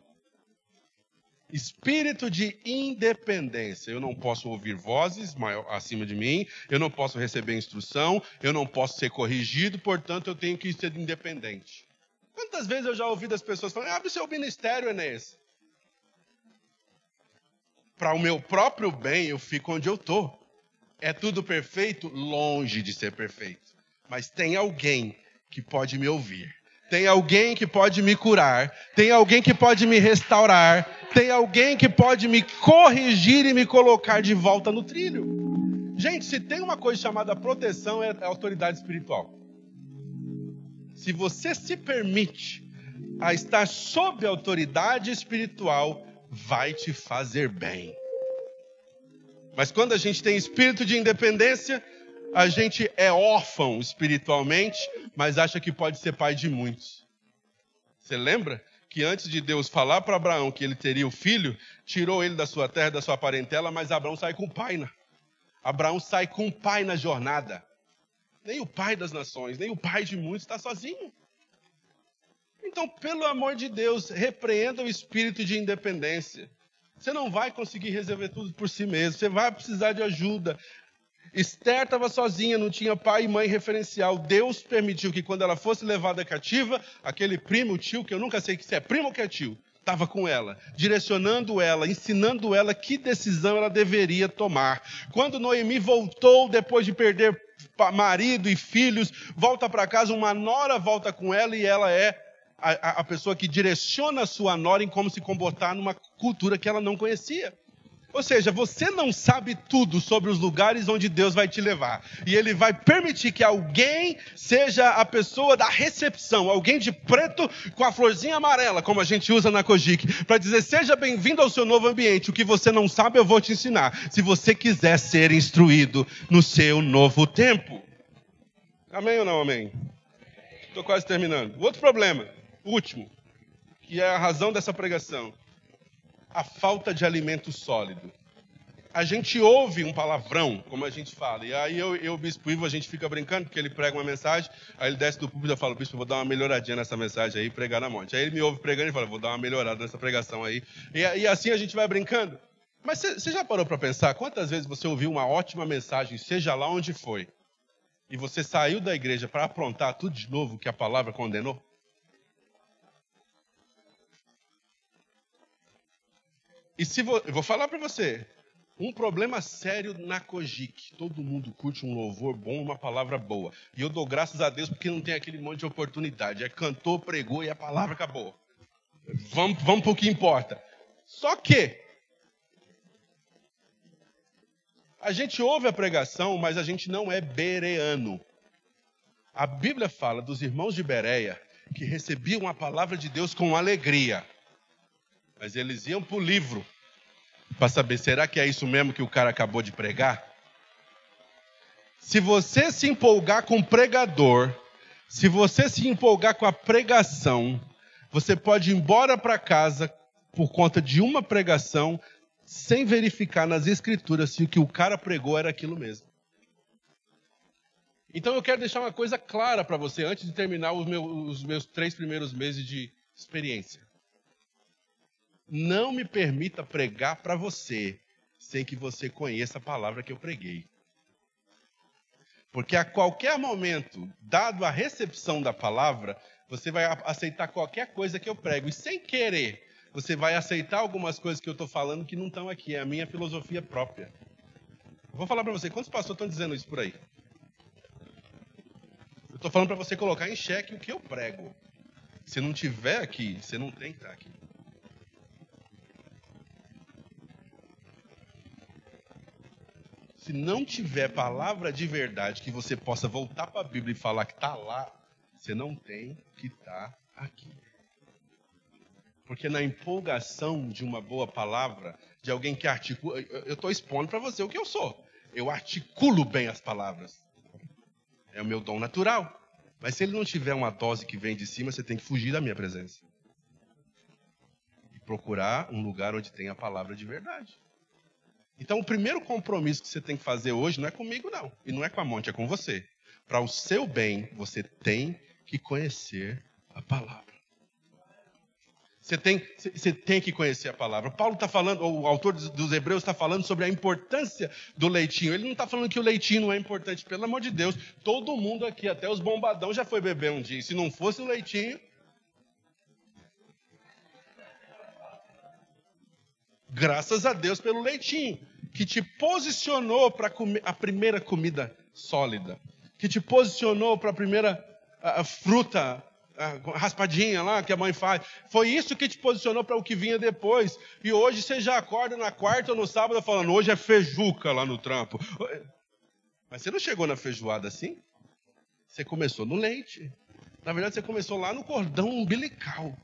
Espírito de independência. Eu não posso ouvir vozes maior, acima de mim, eu não posso receber instrução, eu não posso ser corrigido, portanto eu tenho que ser independente. Quantas vezes eu já ouvi das pessoas falando, abre seu ministério, Enéas. Para o meu próprio bem, eu fico onde eu estou. É tudo perfeito? Longe de ser perfeito. Mas tem alguém que pode me ouvir. Tem alguém que pode me curar. Tem alguém que pode me restaurar tem alguém que pode me corrigir e me colocar de volta no trilho. Gente, se tem uma coisa chamada proteção, é a autoridade espiritual. Se você se permite a estar sob autoridade espiritual, vai te fazer bem. Mas quando a gente tem espírito de independência, a gente é órfão espiritualmente, mas acha que pode ser pai de muitos. Você lembra que antes de Deus falar para Abraão que ele teria o filho, tirou ele da sua terra, da sua parentela, mas Abraão sai com o pai. Né? Abraão sai com o pai na jornada. Nem o pai das nações, nem o pai de muitos está sozinho. Então, pelo amor de Deus, repreenda o espírito de independência. Você não vai conseguir resolver tudo por si mesmo. Você vai precisar de ajuda. Esther estava sozinha, não tinha pai e mãe referencial. Deus permitiu que quando ela fosse levada cativa, aquele primo, tio, que eu nunca sei se é primo ou que é tio, estava com ela, direcionando ela, ensinando ela que decisão ela deveria tomar. Quando Noemi voltou, depois de perder marido e filhos, volta para casa, uma nora volta com ela e ela é a, a pessoa que direciona a sua nora em como se comportar numa cultura que ela não conhecia. Ou seja, você não sabe tudo sobre os lugares onde Deus vai te levar. E Ele vai permitir que alguém seja a pessoa da recepção, alguém de preto com a florzinha amarela, como a gente usa na Kojik, para dizer: seja bem-vindo ao seu novo ambiente. O que você não sabe, eu vou te ensinar. Se você quiser ser instruído no seu novo tempo. Amém ou não amém? Estou quase terminando. Outro problema último, que é a razão dessa pregação: a falta de alimento sólido. A gente ouve um palavrão, como a gente fala, e aí eu, o Bispo Ivo, a gente fica brincando, porque ele prega uma mensagem, aí ele desce do púlpito e fala, Bispo, vou dar uma melhoradinha nessa mensagem aí, pregar na monte. Aí ele me ouve pregando e fala, vou dar uma melhorada nessa pregação aí. E, e assim a gente vai brincando. Mas você já parou para pensar quantas vezes você ouviu uma ótima mensagem, seja lá onde foi, e você saiu da igreja para aprontar tudo de novo que a palavra condenou? E se vo, eu vou falar para você, um problema sério na Kojik. Todo mundo curte um louvor bom, uma palavra boa. E eu dou graças a Deus porque não tem aquele monte de oportunidade. É cantou, pregou e a palavra acabou. Vamos, vamos para o que importa. Só que a gente ouve a pregação, mas a gente não é bereano. A Bíblia fala dos irmãos de Bereia que recebiam a palavra de Deus com alegria. Mas eles iam para o livro para saber, será que é isso mesmo que o cara acabou de pregar? Se você se empolgar com o pregador, se você se empolgar com a pregação, você pode ir embora para casa por conta de uma pregação, sem verificar nas escrituras se o que o cara pregou era aquilo mesmo. Então eu quero deixar uma coisa clara para você antes de terminar os meus, os meus três primeiros meses de experiência. Não me permita pregar para você sem que você conheça a palavra que eu preguei. Porque a qualquer momento, dado a recepção da palavra, você vai aceitar qualquer coisa que eu prego. E sem querer, você vai aceitar algumas coisas que eu estou falando que não estão aqui. É a minha filosofia própria. vou falar para você, quantos pastores estão dizendo isso por aí? Eu estou falando para você colocar em xeque o que eu prego. Se não tiver aqui, você não tem que estar aqui. Se não tiver palavra de verdade que você possa voltar para a Bíblia e falar que está lá, você não tem que estar tá aqui. Porque na empolgação de uma boa palavra, de alguém que articula, eu estou expondo para você o que eu sou. Eu articulo bem as palavras. É o meu dom natural. Mas se ele não tiver uma dose que vem de cima, você tem que fugir da minha presença. E procurar um lugar onde tem a palavra de verdade. Então, o primeiro compromisso que você tem que fazer hoje não é comigo, não. E não é com a monte, é com você. Para o seu bem, você tem que conhecer a palavra. Você tem, você tem que conhecer a palavra. Paulo está falando, ou o autor dos Hebreus está falando sobre a importância do leitinho. Ele não está falando que o leitinho não é importante, pelo amor de Deus. Todo mundo aqui, até os bombadão, já foi beber um dia. Se não fosse o leitinho. Graças a Deus pelo leitinho que te posicionou para a primeira comida sólida, que te posicionou para a primeira fruta a raspadinha lá que a mãe faz. Foi isso que te posicionou para o que vinha depois. E hoje você já acorda na quarta ou no sábado falando: hoje é feijuca lá no trampo. Mas você não chegou na feijoada assim? Você começou no leite. Na verdade, você começou lá no cordão umbilical,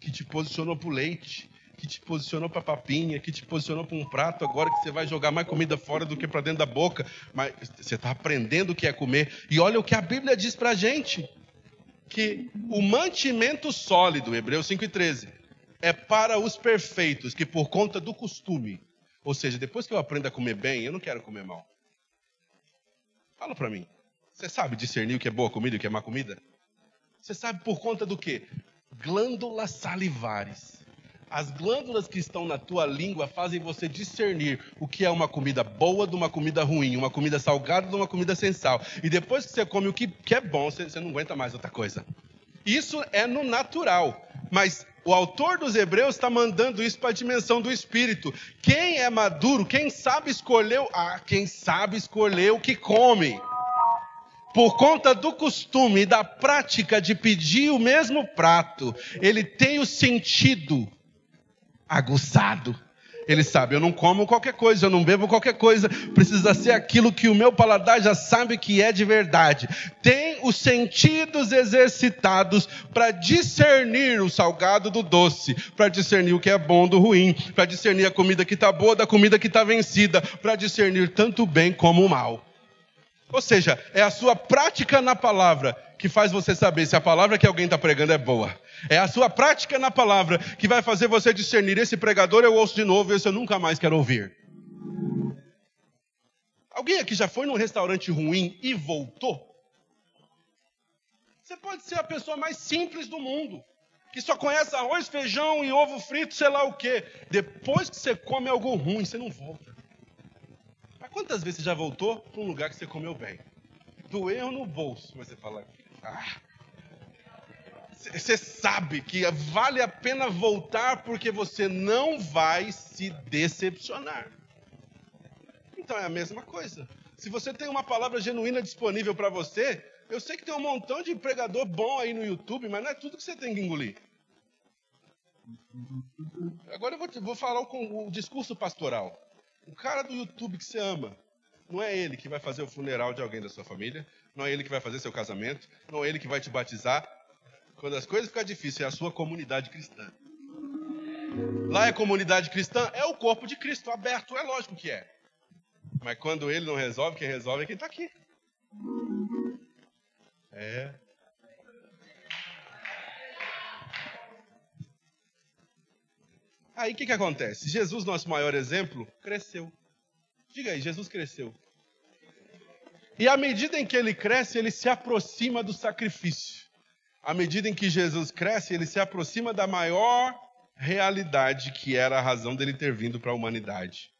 que te posicionou para o leite, que te posicionou para papinha, que te posicionou para um prato, agora que você vai jogar mais comida fora do que para dentro da boca. Mas você está aprendendo o que é comer. E olha o que a Bíblia diz para a gente: que o mantimento sólido, Hebreus 5,13, é para os perfeitos, que por conta do costume, ou seja, depois que eu aprendo a comer bem, eu não quero comer mal. Fala para mim. Você sabe discernir o que é boa comida e o que é má comida? Você sabe por conta do quê? Glândulas salivares. As glândulas que estão na tua língua fazem você discernir o que é uma comida boa de uma comida ruim, uma comida salgada de uma comida sem sal. E depois que você come o que, que é bom, você, você não aguenta mais outra coisa. Isso é no natural. Mas o autor dos Hebreus está mandando isso para a dimensão do espírito. Quem é maduro, quem sabe escolher, ah, quem sabe escolher o que come por conta do costume e da prática de pedir o mesmo prato, ele tem o sentido aguçado. Ele sabe, eu não como qualquer coisa, eu não bebo qualquer coisa, precisa ser aquilo que o meu paladar já sabe que é de verdade. Tem os sentidos exercitados para discernir o salgado do doce, para discernir o que é bom do ruim, para discernir a comida que está boa da comida que está vencida, para discernir tanto o bem como o mal. Ou seja, é a sua prática na palavra que faz você saber se a palavra que alguém está pregando é boa. É a sua prática na palavra que vai fazer você discernir: esse pregador eu ouço de novo, esse eu nunca mais quero ouvir. Alguém aqui já foi num restaurante ruim e voltou? Você pode ser a pessoa mais simples do mundo, que só conhece arroz, feijão e ovo frito, sei lá o quê. Depois que você come algo ruim, você não volta. Quantas vezes você já voltou para um lugar que você comeu bem? Doeu no bolso, mas você fala. Você sabe que vale a pena voltar porque você não vai se decepcionar. Então é a mesma coisa. Se você tem uma palavra genuína disponível para você, eu sei que tem um montão de pregador bom aí no YouTube, mas não é tudo que você tem que engolir. Agora eu vou, vou falar com o discurso pastoral. O cara do YouTube que você ama, não é ele que vai fazer o funeral de alguém da sua família, não é ele que vai fazer seu casamento, não é ele que vai te batizar. Quando as coisas ficam difíceis, é a sua comunidade cristã. Lá é comunidade cristã, é o corpo de Cristo aberto, é lógico que é. Mas quando ele não resolve, quem resolve é quem está aqui. É. Aí o que, que acontece? Jesus, nosso maior exemplo, cresceu. Diga aí, Jesus cresceu. E à medida em que ele cresce, ele se aproxima do sacrifício. À medida em que Jesus cresce, ele se aproxima da maior realidade que era a razão dele ter vindo para a humanidade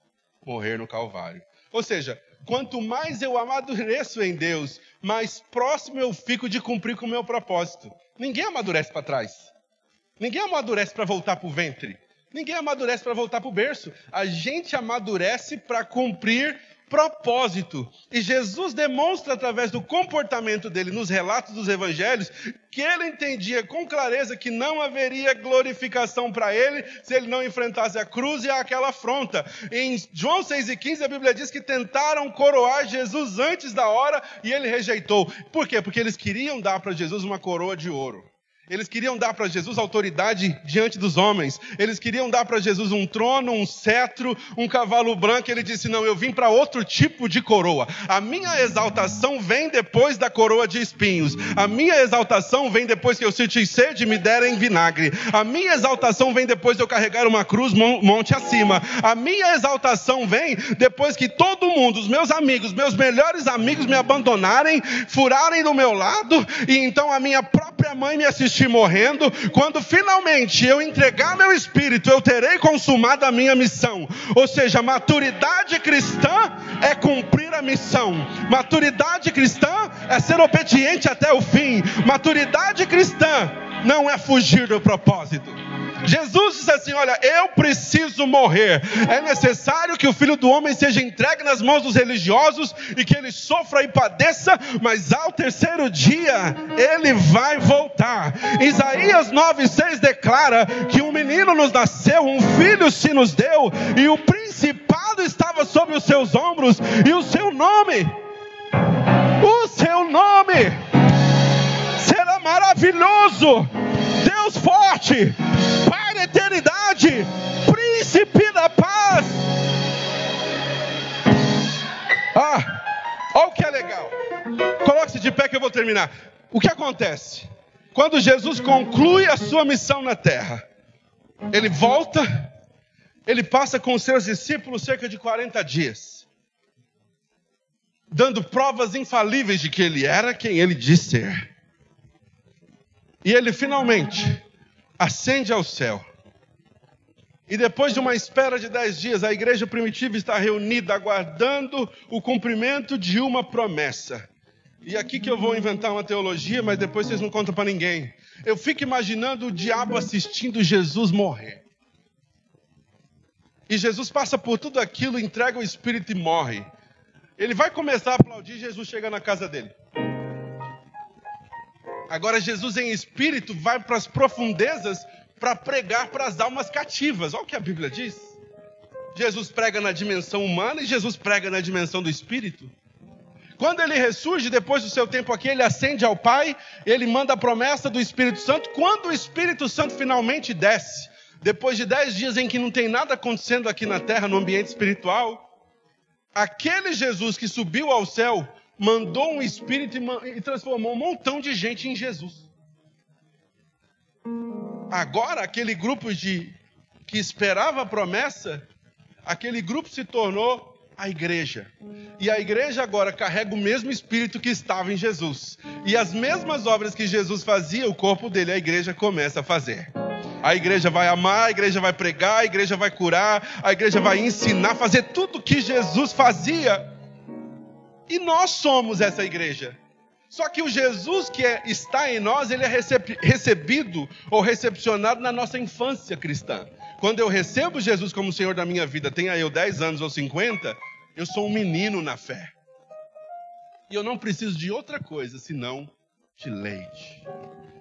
morrer no Calvário. Ou seja, quanto mais eu amadureço em Deus, mais próximo eu fico de cumprir com o meu propósito. Ninguém amadurece para trás. Ninguém amadurece para voltar para o ventre. Ninguém amadurece para voltar para o berço. A gente amadurece para cumprir propósito. E Jesus demonstra através do comportamento dele nos relatos dos evangelhos que ele entendia com clareza que não haveria glorificação para ele se ele não enfrentasse a cruz e aquela afronta. Em João 6,15 a Bíblia diz que tentaram coroar Jesus antes da hora e ele rejeitou. Por quê? Porque eles queriam dar para Jesus uma coroa de ouro. Eles queriam dar para Jesus autoridade diante dos homens. Eles queriam dar para Jesus um trono, um cetro, um cavalo branco. Ele disse: Não, eu vim para outro tipo de coroa. A minha exaltação vem depois da coroa de espinhos. A minha exaltação vem depois que eu senti sede e me derem vinagre. A minha exaltação vem depois de eu carregar uma cruz monte acima. A minha exaltação vem depois que todo mundo, os meus amigos, meus melhores amigos me abandonarem, furarem do meu lado, e então a minha própria mãe me assistiu morrendo, quando finalmente eu entregar meu espírito, eu terei consumado a minha missão. Ou seja, maturidade cristã é cumprir a missão. Maturidade cristã é ser obediente até o fim. Maturidade cristã não é fugir do propósito. Jesus disse assim: Olha, eu preciso morrer. É necessário que o filho do homem seja entregue nas mãos dos religiosos e que ele sofra e padeça, mas ao terceiro dia ele vai voltar. Isaías 9,6 declara que um menino nos nasceu, um filho se nos deu, e o principado estava sobre os seus ombros, e o seu nome, o seu nome, maravilhoso, Deus forte, Pai da eternidade, Príncipe da paz. Ah, olha o que é legal. Coloque-se de pé que eu vou terminar. O que acontece? Quando Jesus conclui a sua missão na terra, ele volta, ele passa com os seus discípulos cerca de 40 dias, dando provas infalíveis de que ele era quem ele diz ser. E ele finalmente ascende ao céu. E depois de uma espera de dez dias, a igreja primitiva está reunida, aguardando o cumprimento de uma promessa. E aqui que eu vou inventar uma teologia, mas depois vocês não contam para ninguém. Eu fico imaginando o diabo assistindo Jesus morrer. E Jesus passa por tudo aquilo, entrega o Espírito e morre. Ele vai começar a aplaudir, Jesus chega na casa dele. Agora, Jesus em espírito vai para as profundezas para pregar para as almas cativas. Olha o que a Bíblia diz. Jesus prega na dimensão humana e Jesus prega na dimensão do espírito. Quando ele ressurge, depois do seu tempo aqui, ele ascende ao Pai, ele manda a promessa do Espírito Santo. Quando o Espírito Santo finalmente desce, depois de dez dias em que não tem nada acontecendo aqui na terra, no ambiente espiritual, aquele Jesus que subiu ao céu mandou um Espírito e transformou um montão de gente em Jesus. Agora, aquele grupo de que esperava a promessa, aquele grupo se tornou a igreja. E a igreja agora carrega o mesmo espírito que estava em Jesus. E as mesmas obras que Jesus fazia, o corpo dele, a igreja começa a fazer. A igreja vai amar, a igreja vai pregar, a igreja vai curar, a igreja vai ensinar, fazer tudo que Jesus fazia. E nós somos essa igreja. Só que o Jesus que é, está em nós, ele é recebido ou recepcionado na nossa infância cristã. Quando eu recebo Jesus como Senhor da minha vida, tenha eu 10 anos ou 50, eu sou um menino na fé. E eu não preciso de outra coisa senão de leite.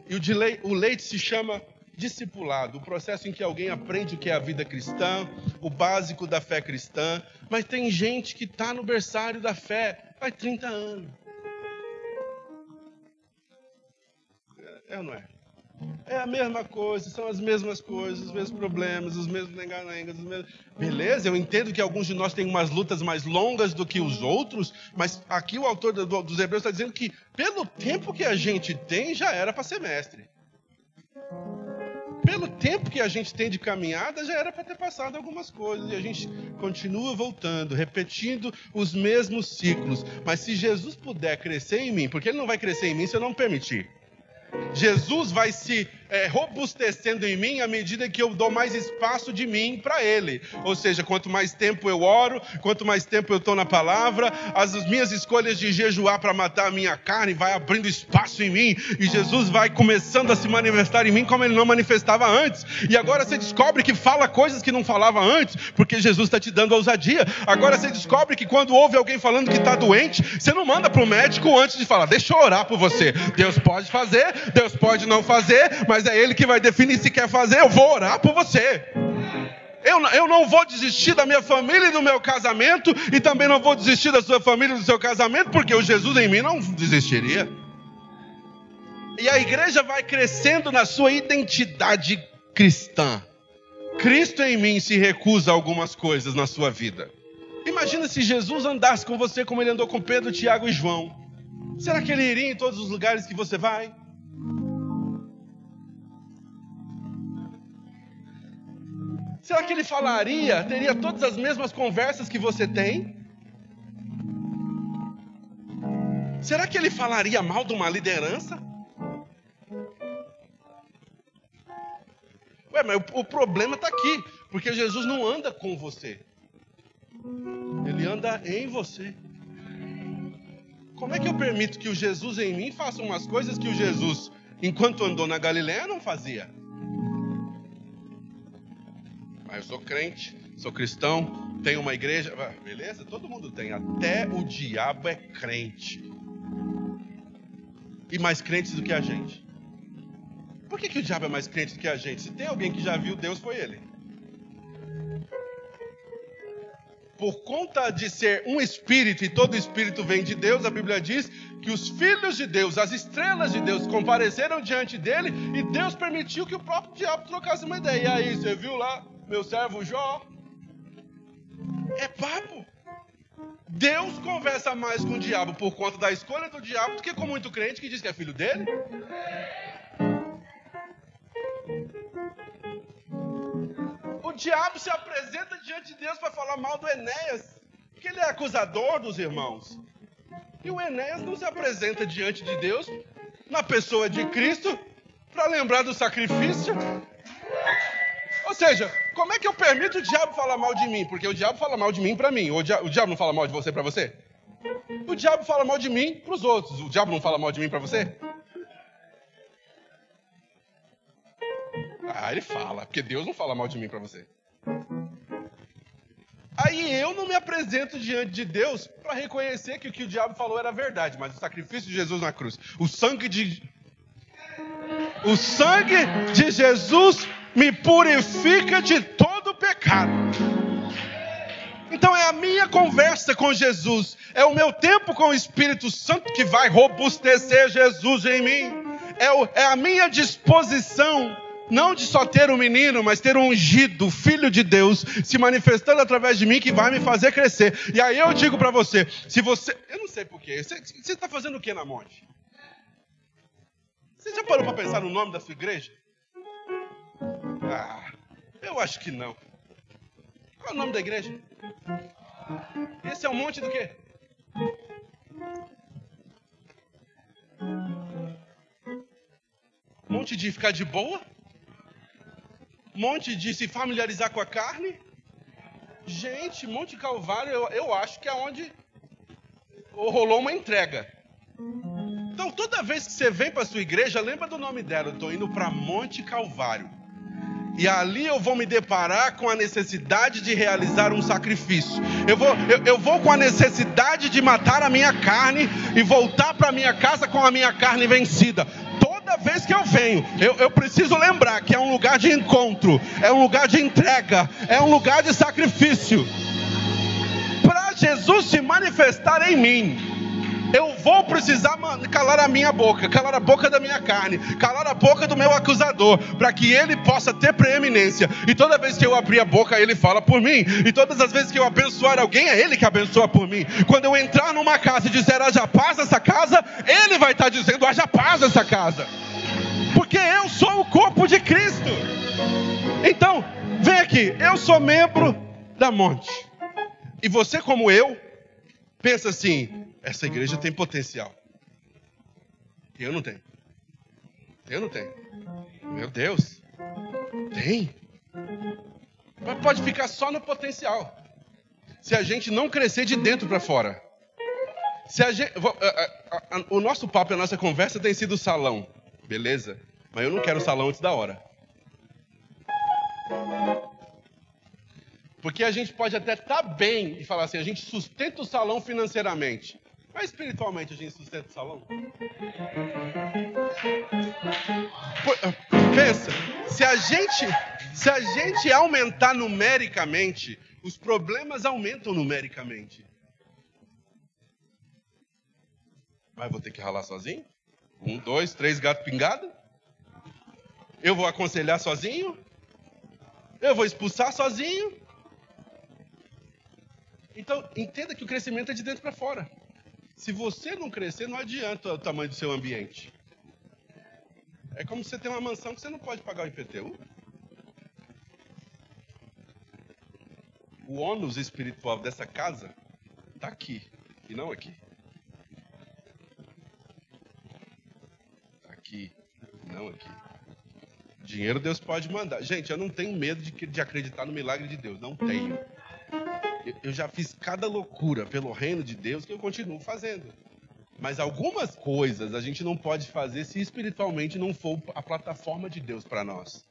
E o, de o leite se chama discipulado, o processo em que alguém aprende o que é a vida cristã, o básico da fé cristã. Mas tem gente que está no berçário da fé faz 30 anos. É ou não é? É a mesma coisa, são as mesmas coisas, os mesmos problemas, os mesmos lenganengas, os mesmos... Beleza, eu entendo que alguns de nós têm umas lutas mais longas do que os outros, mas aqui o autor dos Hebreus está dizendo que pelo tempo que a gente tem, já era para semestre. Pelo tempo que a gente tem de caminhada, já era para ter passado algumas coisas. E a gente continua voltando, repetindo os mesmos ciclos. Mas se Jesus puder crescer em mim, porque ele não vai crescer em mim se eu não permitir. Jesus vai se é, robustecendo em mim à medida que eu dou mais espaço de mim para Ele. Ou seja, quanto mais tempo eu oro, quanto mais tempo eu estou na palavra, as minhas escolhas de jejuar para matar a minha carne vai abrindo espaço em mim e Jesus vai começando a se manifestar em mim como Ele não manifestava antes. E agora você descobre que fala coisas que não falava antes, porque Jesus está te dando ousadia. Agora você descobre que quando ouve alguém falando que está doente, você não manda para o médico antes de falar, deixa eu orar por você. Deus pode fazer, Deus pode não fazer, mas mas é Ele que vai definir se quer fazer. Eu vou orar por você. Eu, eu não vou desistir da minha família e do meu casamento, e também não vou desistir da sua família e do seu casamento, porque o Jesus em mim não desistiria. E a igreja vai crescendo na sua identidade cristã. Cristo em mim se recusa a algumas coisas na sua vida. Imagina se Jesus andasse com você como ele andou com Pedro, Tiago e João. Será que ele iria em todos os lugares que você vai? Será que ele falaria, teria todas as mesmas conversas que você tem? Será que ele falaria mal de uma liderança? Ué, mas o, o problema está aqui, porque Jesus não anda com você, ele anda em você. Como é que eu permito que o Jesus em mim faça umas coisas que o Jesus, enquanto andou na Galiléia, não fazia? Sou crente, sou cristão, tenho uma igreja. Ah, beleza? Todo mundo tem. Até o diabo é crente. E mais crente do que a gente. Por que, que o diabo é mais crente do que a gente? Se tem alguém que já viu Deus, foi ele. por conta de ser um espírito e todo espírito vem de Deus, a Bíblia diz que os filhos de Deus, as estrelas de Deus, compareceram diante dele e Deus permitiu que o próprio diabo trocasse uma ideia. E aí, você viu lá, meu servo Jó? É papo. Deus conversa mais com o diabo por conta da escolha do diabo do que com muito crente que diz que é filho dele. O diabo se apresenta diante de Deus para falar mal do Enéas, porque ele é acusador dos irmãos. E o Enéas não se apresenta diante de Deus, na pessoa de Cristo, para lembrar do sacrifício. Ou seja, como é que eu permito o diabo falar mal de mim? Porque o diabo fala mal de mim para mim. O, dia, o diabo não fala mal de você para você? O diabo fala mal de mim para os outros. O diabo não fala mal de mim para você? Ah, ele fala, porque Deus não fala mal de mim para você. Aí eu não me apresento diante de Deus para reconhecer que o que o diabo falou era verdade, mas o sacrifício de Jesus na cruz, o sangue de o sangue de Jesus me purifica de todo pecado. Então é a minha conversa com Jesus, é o meu tempo com o Espírito Santo que vai robustecer Jesus em mim, é, o, é a minha disposição não de só ter um menino, mas ter um ungido, filho de Deus, se manifestando através de mim, que vai me fazer crescer. E aí eu digo para você: se você. Eu não sei porquê. Você está fazendo o que na monte? Você já parou para pensar no nome da sua igreja? Ah, eu acho que não. Qual é o nome da igreja? Esse é um monte do quê? Monte de ficar de boa? Monte de se familiarizar com a carne? Gente, Monte Calvário, eu, eu acho que é onde rolou uma entrega. Então, toda vez que você vem para sua igreja, lembra do nome dela. Eu estou indo para Monte Calvário. E ali eu vou me deparar com a necessidade de realizar um sacrifício. Eu vou, eu, eu vou com a necessidade de matar a minha carne e voltar para minha casa com a minha carne vencida. Toda vez que eu venho, eu, eu preciso lembrar que é um lugar de encontro, é um lugar de entrega, é um lugar de sacrifício. Para Jesus se manifestar em mim, eu vou precisar calar a minha boca, calar a boca da minha carne, calar a boca do meu acusador, para que ele possa ter preeminência. E toda vez que eu abrir a boca, ele fala por mim. E todas as vezes que eu abençoar alguém, é ele que abençoa por mim. Quando eu entrar numa casa e dizer haja paz nessa casa, ele vai estar dizendo haja paz nessa casa. Porque eu sou o corpo de Cristo. Então, vem aqui, eu sou membro da Monte. E você, como eu, pensa assim: essa igreja tem potencial. Eu não tenho. Eu não tenho. Meu Deus. Tem. Mas pode ficar só no potencial. Se a gente não crescer de dentro para fora. Se a gente, o nosso papo, a nossa conversa tem sido salão. Beleza? Mas eu não quero salão antes da hora. Porque a gente pode até estar tá bem e falar assim, a gente sustenta o salão financeiramente. Mas espiritualmente a gente sustenta o salão? Pensa, se a gente, se a gente aumentar numericamente, os problemas aumentam numericamente. Mas vou ter que ralar sozinho? Um, dois, três gatos pingados? Eu vou aconselhar sozinho? Eu vou expulsar sozinho? Então, entenda que o crescimento é de dentro para fora. Se você não crescer, não adianta o tamanho do seu ambiente. É como você ter uma mansão que você não pode pagar o IPTU. O ônus espiritual dessa casa está aqui e não aqui. Aqui, não aqui. Dinheiro Deus pode mandar. Gente, eu não tenho medo de, de acreditar no milagre de Deus. Não tenho eu já fiz cada loucura pelo reino de Deus que eu continuo fazendo. Mas algumas coisas a gente não pode fazer se espiritualmente não for a plataforma de Deus para nós.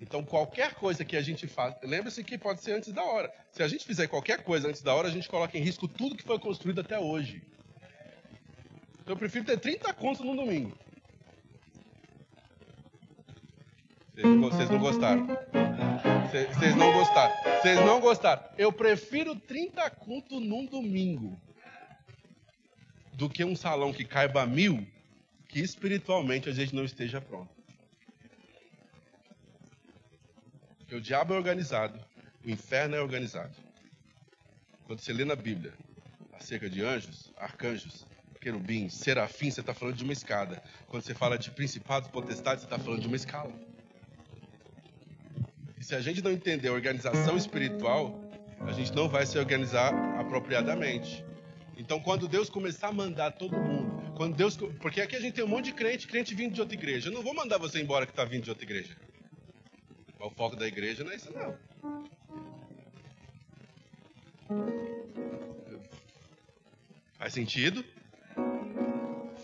Então, qualquer coisa que a gente faz, lembre-se que pode ser antes da hora. Se a gente fizer qualquer coisa antes da hora, a gente coloca em risco tudo que foi construído até hoje. Então, eu prefiro ter 30 contos no domingo. Vocês não gostaram? Vocês não gostaram? Vocês não gostaram. Eu prefiro 30 cultos num domingo do que um salão que caiba mil, que espiritualmente a gente não esteja pronto. Porque o diabo é organizado, o inferno é organizado. Quando você lê na Bíblia acerca de anjos, arcanjos, querubins, serafins, você está falando de uma escada. Quando você fala de principados, potestades, você está falando de uma escala. Se a gente não entender a organização espiritual, a gente não vai se organizar apropriadamente. Então, quando Deus começar a mandar todo mundo, quando Deus, porque aqui a gente tem um monte de crente, crente vindo de outra igreja. Eu não vou mandar você embora que está vindo de outra igreja. O foco da igreja não é isso não. Faz sentido?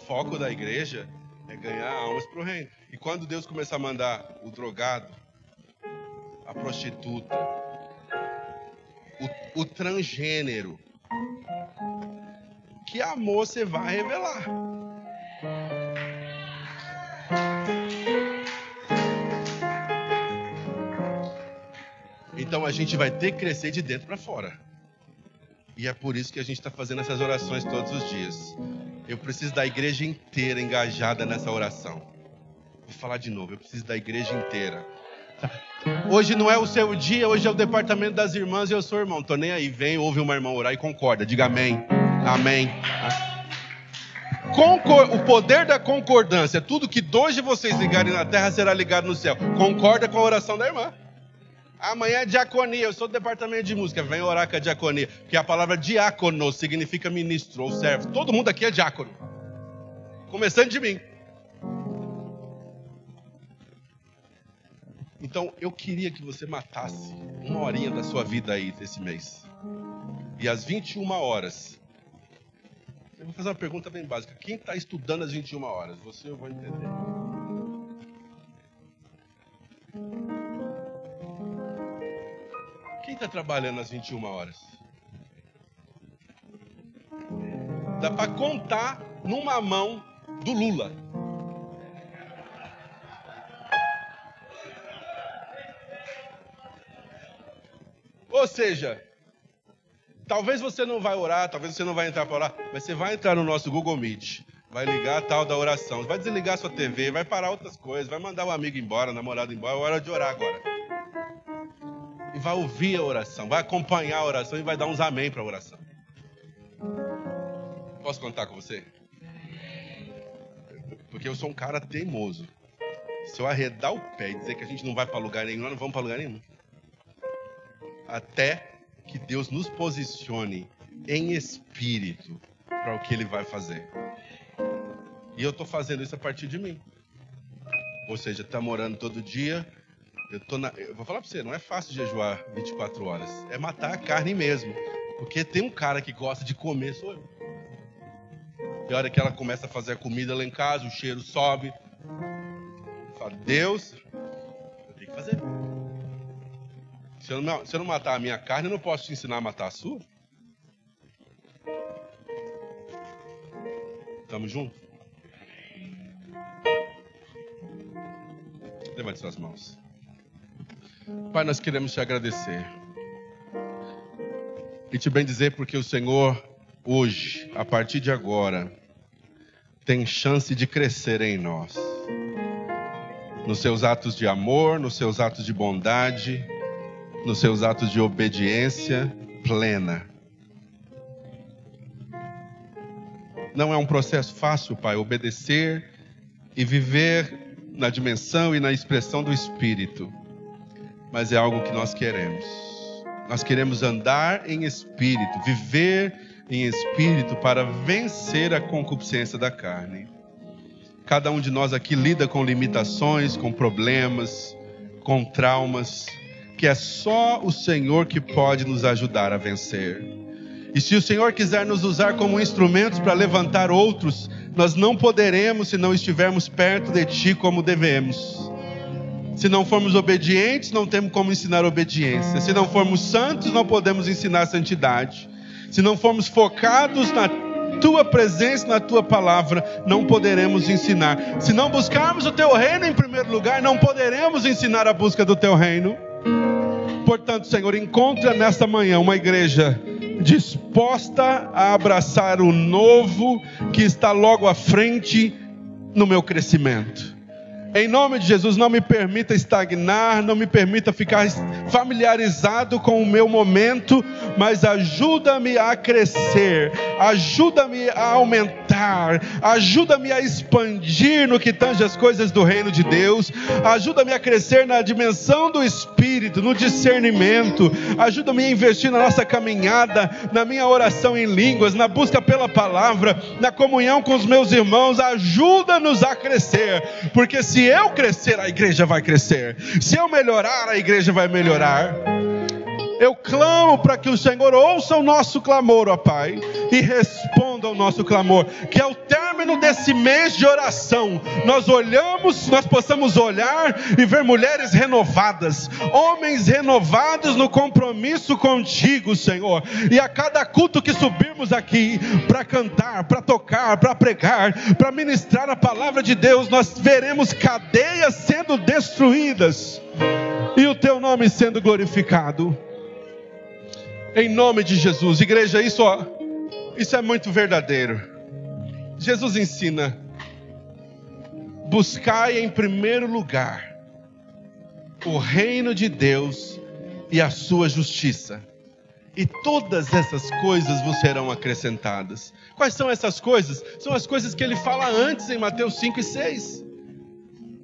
foco da igreja é ganhar almas para o reino. E quando Deus começar a mandar o drogado, a prostituta, o, o transgênero, que amor você vai revelar? Então a gente vai ter que crescer de dentro para fora. E é por isso que a gente está fazendo essas orações todos os dias. Eu preciso da igreja inteira engajada nessa oração. Vou falar de novo, eu preciso da igreja inteira. Hoje não é o seu dia, hoje é o departamento das irmãs e eu sou irmão. Tô nem aí, vem, ouve uma irmã orar e concorda. Diga amém. Amém. Concor o poder da concordância, tudo que dois de vocês ligarem na terra será ligado no céu. Concorda com a oração da irmã. Amanhã é diaconia, eu sou do departamento de música, vem orar com a diaconia. Porque a palavra diácono significa ministro ou servo. Todo mundo aqui é diácono. Começando de mim. Então, eu queria que você matasse uma horinha da sua vida aí esse mês. E às 21 horas. Eu vou fazer uma pergunta bem básica. Quem está estudando às 21 horas? Você eu vou entender. Quem está trabalhando às 21 horas? Dá para contar numa mão do Lula. Ou seja, talvez você não vai orar, talvez você não vai entrar para orar, mas você vai entrar no nosso Google Meet, vai ligar a tal da oração, vai desligar sua TV, vai parar outras coisas, vai mandar o amigo embora, o namorado embora, é hora de orar agora e vai ouvir a oração, vai acompanhar a oração e vai dar uns amém para a oração. Posso contar com você? Porque eu sou um cara teimoso. Se eu arredar o pé e dizer que a gente não vai para lugar nenhum, nós não vamos para lugar nenhum. Até que Deus nos posicione em espírito para o que Ele vai fazer. E eu estou fazendo isso a partir de mim. Ou seja, está morando todo dia, eu, na, eu vou falar para você, não é fácil jejuar 24 horas. É matar a carne mesmo. Porque tem um cara que gosta de comer, sou eu. E a hora que ela começa a fazer a comida lá em casa, o cheiro sobe. Fala, Deus, eu tenho que fazer. Se eu, não, se eu não matar a minha carne, eu não posso te ensinar a matar a sua. Tamo junto? Levante suas mãos. Pai, nós queremos te agradecer. E te bem dizer porque o Senhor, hoje, a partir de agora, tem chance de crescer em nós. Nos seus atos de amor, nos seus atos de bondade, nos seus atos de obediência plena. Não é um processo fácil, Pai, obedecer e viver na dimensão e na expressão do Espírito mas é algo que nós queremos. Nós queremos andar em espírito, viver em espírito para vencer a concupiscência da carne. Cada um de nós aqui lida com limitações, com problemas, com traumas, que é só o Senhor que pode nos ajudar a vencer. E se o Senhor quiser nos usar como instrumentos para levantar outros, nós não poderemos se não estivermos perto de Ti como devemos. Se não formos obedientes, não temos como ensinar obediência. Se não formos santos, não podemos ensinar santidade. Se não formos focados na tua presença, na tua palavra, não poderemos ensinar. Se não buscarmos o teu reino em primeiro lugar, não poderemos ensinar a busca do teu reino. Portanto, Senhor, encontra nesta manhã uma igreja disposta a abraçar o novo que está logo à frente no meu crescimento. Em nome de Jesus, não me permita estagnar, não me permita ficar familiarizado com o meu momento, mas ajuda-me a crescer, ajuda-me a aumentar, ajuda-me a expandir no que tange as coisas do reino de Deus, ajuda-me a crescer na dimensão do Espírito, no discernimento, ajuda-me a investir na nossa caminhada, na minha oração em línguas, na busca pela palavra, na comunhão com os meus irmãos, ajuda-nos a crescer, porque se se eu crescer, a igreja vai crescer. Se eu melhorar, a igreja vai melhorar. Eu clamo para que o Senhor ouça o nosso clamor, ó Pai, e responda ao nosso clamor. Que ao término desse mês de oração, nós olhamos, nós possamos olhar e ver mulheres renovadas, homens renovados no compromisso contigo, Senhor. E a cada culto que subirmos aqui para cantar, para tocar, para pregar, para ministrar a palavra de Deus, nós veremos cadeias sendo destruídas e o teu nome sendo glorificado. Em nome de Jesus, igreja, isso, ó, isso é muito verdadeiro. Jesus ensina: buscai em primeiro lugar o reino de Deus e a sua justiça, e todas essas coisas vos serão acrescentadas. Quais são essas coisas? São as coisas que ele fala antes em Mateus 5 e 6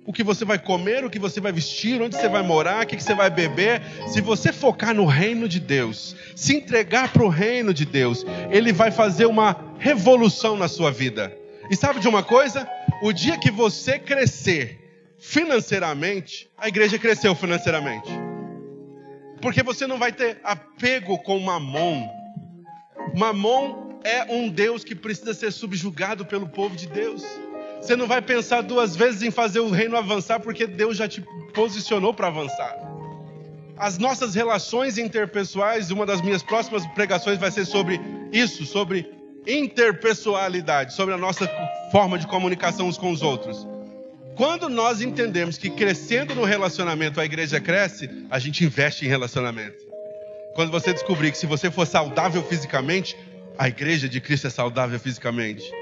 o que você vai comer, o que você vai vestir, onde você vai morar, o que você vai beber. Se você focar no reino de Deus, se entregar para o reino de Deus, Ele vai fazer uma revolução na sua vida. E sabe de uma coisa? O dia que você crescer financeiramente, a igreja cresceu financeiramente. Porque você não vai ter apego com mamon. Mamon é um Deus que precisa ser subjugado pelo povo de Deus. Você não vai pensar duas vezes em fazer o reino avançar, porque Deus já te posicionou para avançar. As nossas relações interpessoais, uma das minhas próximas pregações vai ser sobre isso, sobre interpessoalidade, sobre a nossa forma de comunicação uns com os outros. Quando nós entendemos que crescendo no relacionamento a igreja cresce, a gente investe em relacionamento. Quando você descobrir que se você for saudável fisicamente, a igreja de Cristo é saudável fisicamente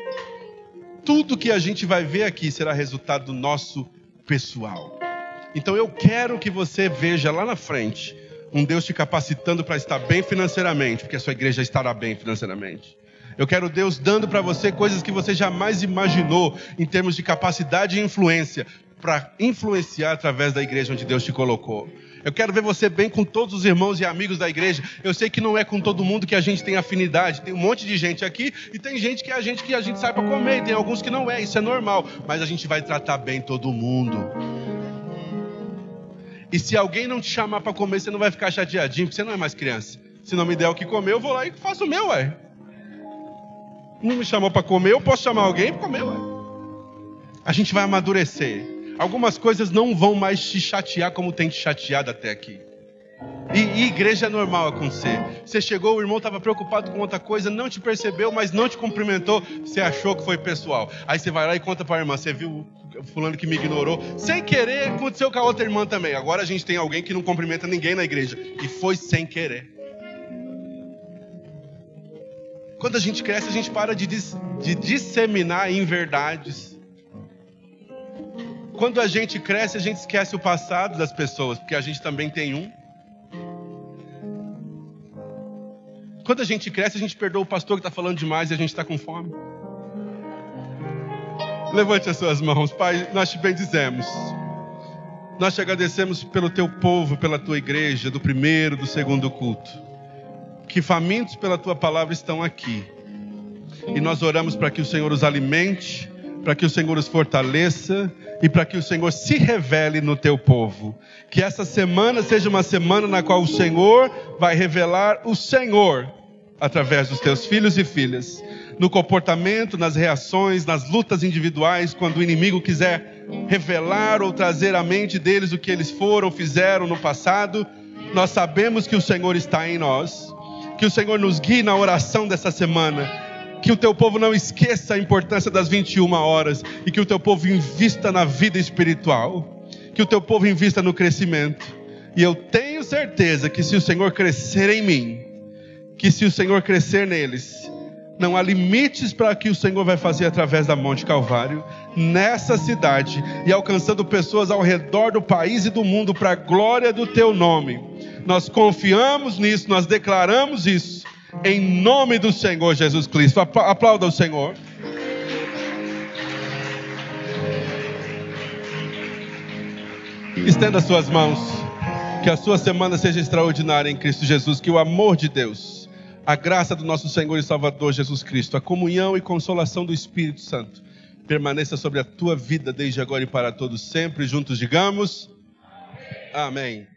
tudo que a gente vai ver aqui será resultado do nosso pessoal. Então eu quero que você veja lá na frente um Deus te capacitando para estar bem financeiramente, porque a sua igreja estará bem financeiramente. Eu quero Deus dando para você coisas que você jamais imaginou em termos de capacidade e influência para influenciar através da igreja onde Deus te colocou. Eu quero ver você bem com todos os irmãos e amigos da igreja. Eu sei que não é com todo mundo que a gente tem afinidade. Tem um monte de gente aqui e tem gente que é a gente que a gente sai para comer. E tem alguns que não é. Isso é normal. Mas a gente vai tratar bem todo mundo. E se alguém não te chamar para comer, você não vai ficar chateadinho, porque você não é mais criança. Se não me der o que comer, eu vou lá e faço o meu, ué. Não me chamou para comer, eu posso chamar alguém para comer, ué. A gente vai amadurecer. Algumas coisas não vão mais te chatear como tem te chateado até aqui. E, e igreja é normal acontecer. Você chegou, o irmão estava preocupado com outra coisa, não te percebeu, mas não te cumprimentou. Você achou que foi pessoal. Aí você vai lá e conta para a irmã: você viu fulano que me ignorou? Sem querer, aconteceu com a outra irmã também. Agora a gente tem alguém que não cumprimenta ninguém na igreja. E foi sem querer. Quando a gente cresce, a gente para de, dis, de disseminar inverdades quando a gente cresce, a gente esquece o passado das pessoas, porque a gente também tem um. Quando a gente cresce, a gente perdoa o pastor que está falando demais e a gente está com fome. Levante as suas mãos, Pai, nós te bendizemos. Nós te agradecemos pelo teu povo, pela tua igreja, do primeiro, do segundo culto. Que famintos pela tua palavra estão aqui. E nós oramos para que o Senhor os alimente, para que o Senhor os fortaleça e para que o Senhor se revele no teu povo. Que essa semana seja uma semana na qual o Senhor vai revelar o Senhor através dos teus filhos e filhas, no comportamento, nas reações, nas lutas individuais, quando o inimigo quiser revelar ou trazer à mente deles o que eles foram, fizeram no passado, nós sabemos que o Senhor está em nós. Que o Senhor nos guie na oração dessa semana que o teu povo não esqueça a importância das 21 horas e que o teu povo invista na vida espiritual, que o teu povo invista no crescimento E eu tenho certeza que se o Senhor crescer em mim, que se o Senhor crescer neles, não há limites para o que o Senhor vai fazer através da Monte Calvário, nessa cidade e alcançando pessoas ao redor do país e do mundo para a glória do teu nome. Nós confiamos nisso, nós declaramos isso, em nome do Senhor Jesus Cristo. Aplauda o Senhor. Estenda suas mãos. Que a sua semana seja extraordinária em Cristo Jesus. Que o amor de Deus, a graça do nosso Senhor e Salvador Jesus Cristo, a comunhão e consolação do Espírito Santo permaneça sobre a tua vida desde agora e para todos sempre. Juntos digamos: Amém. Amém.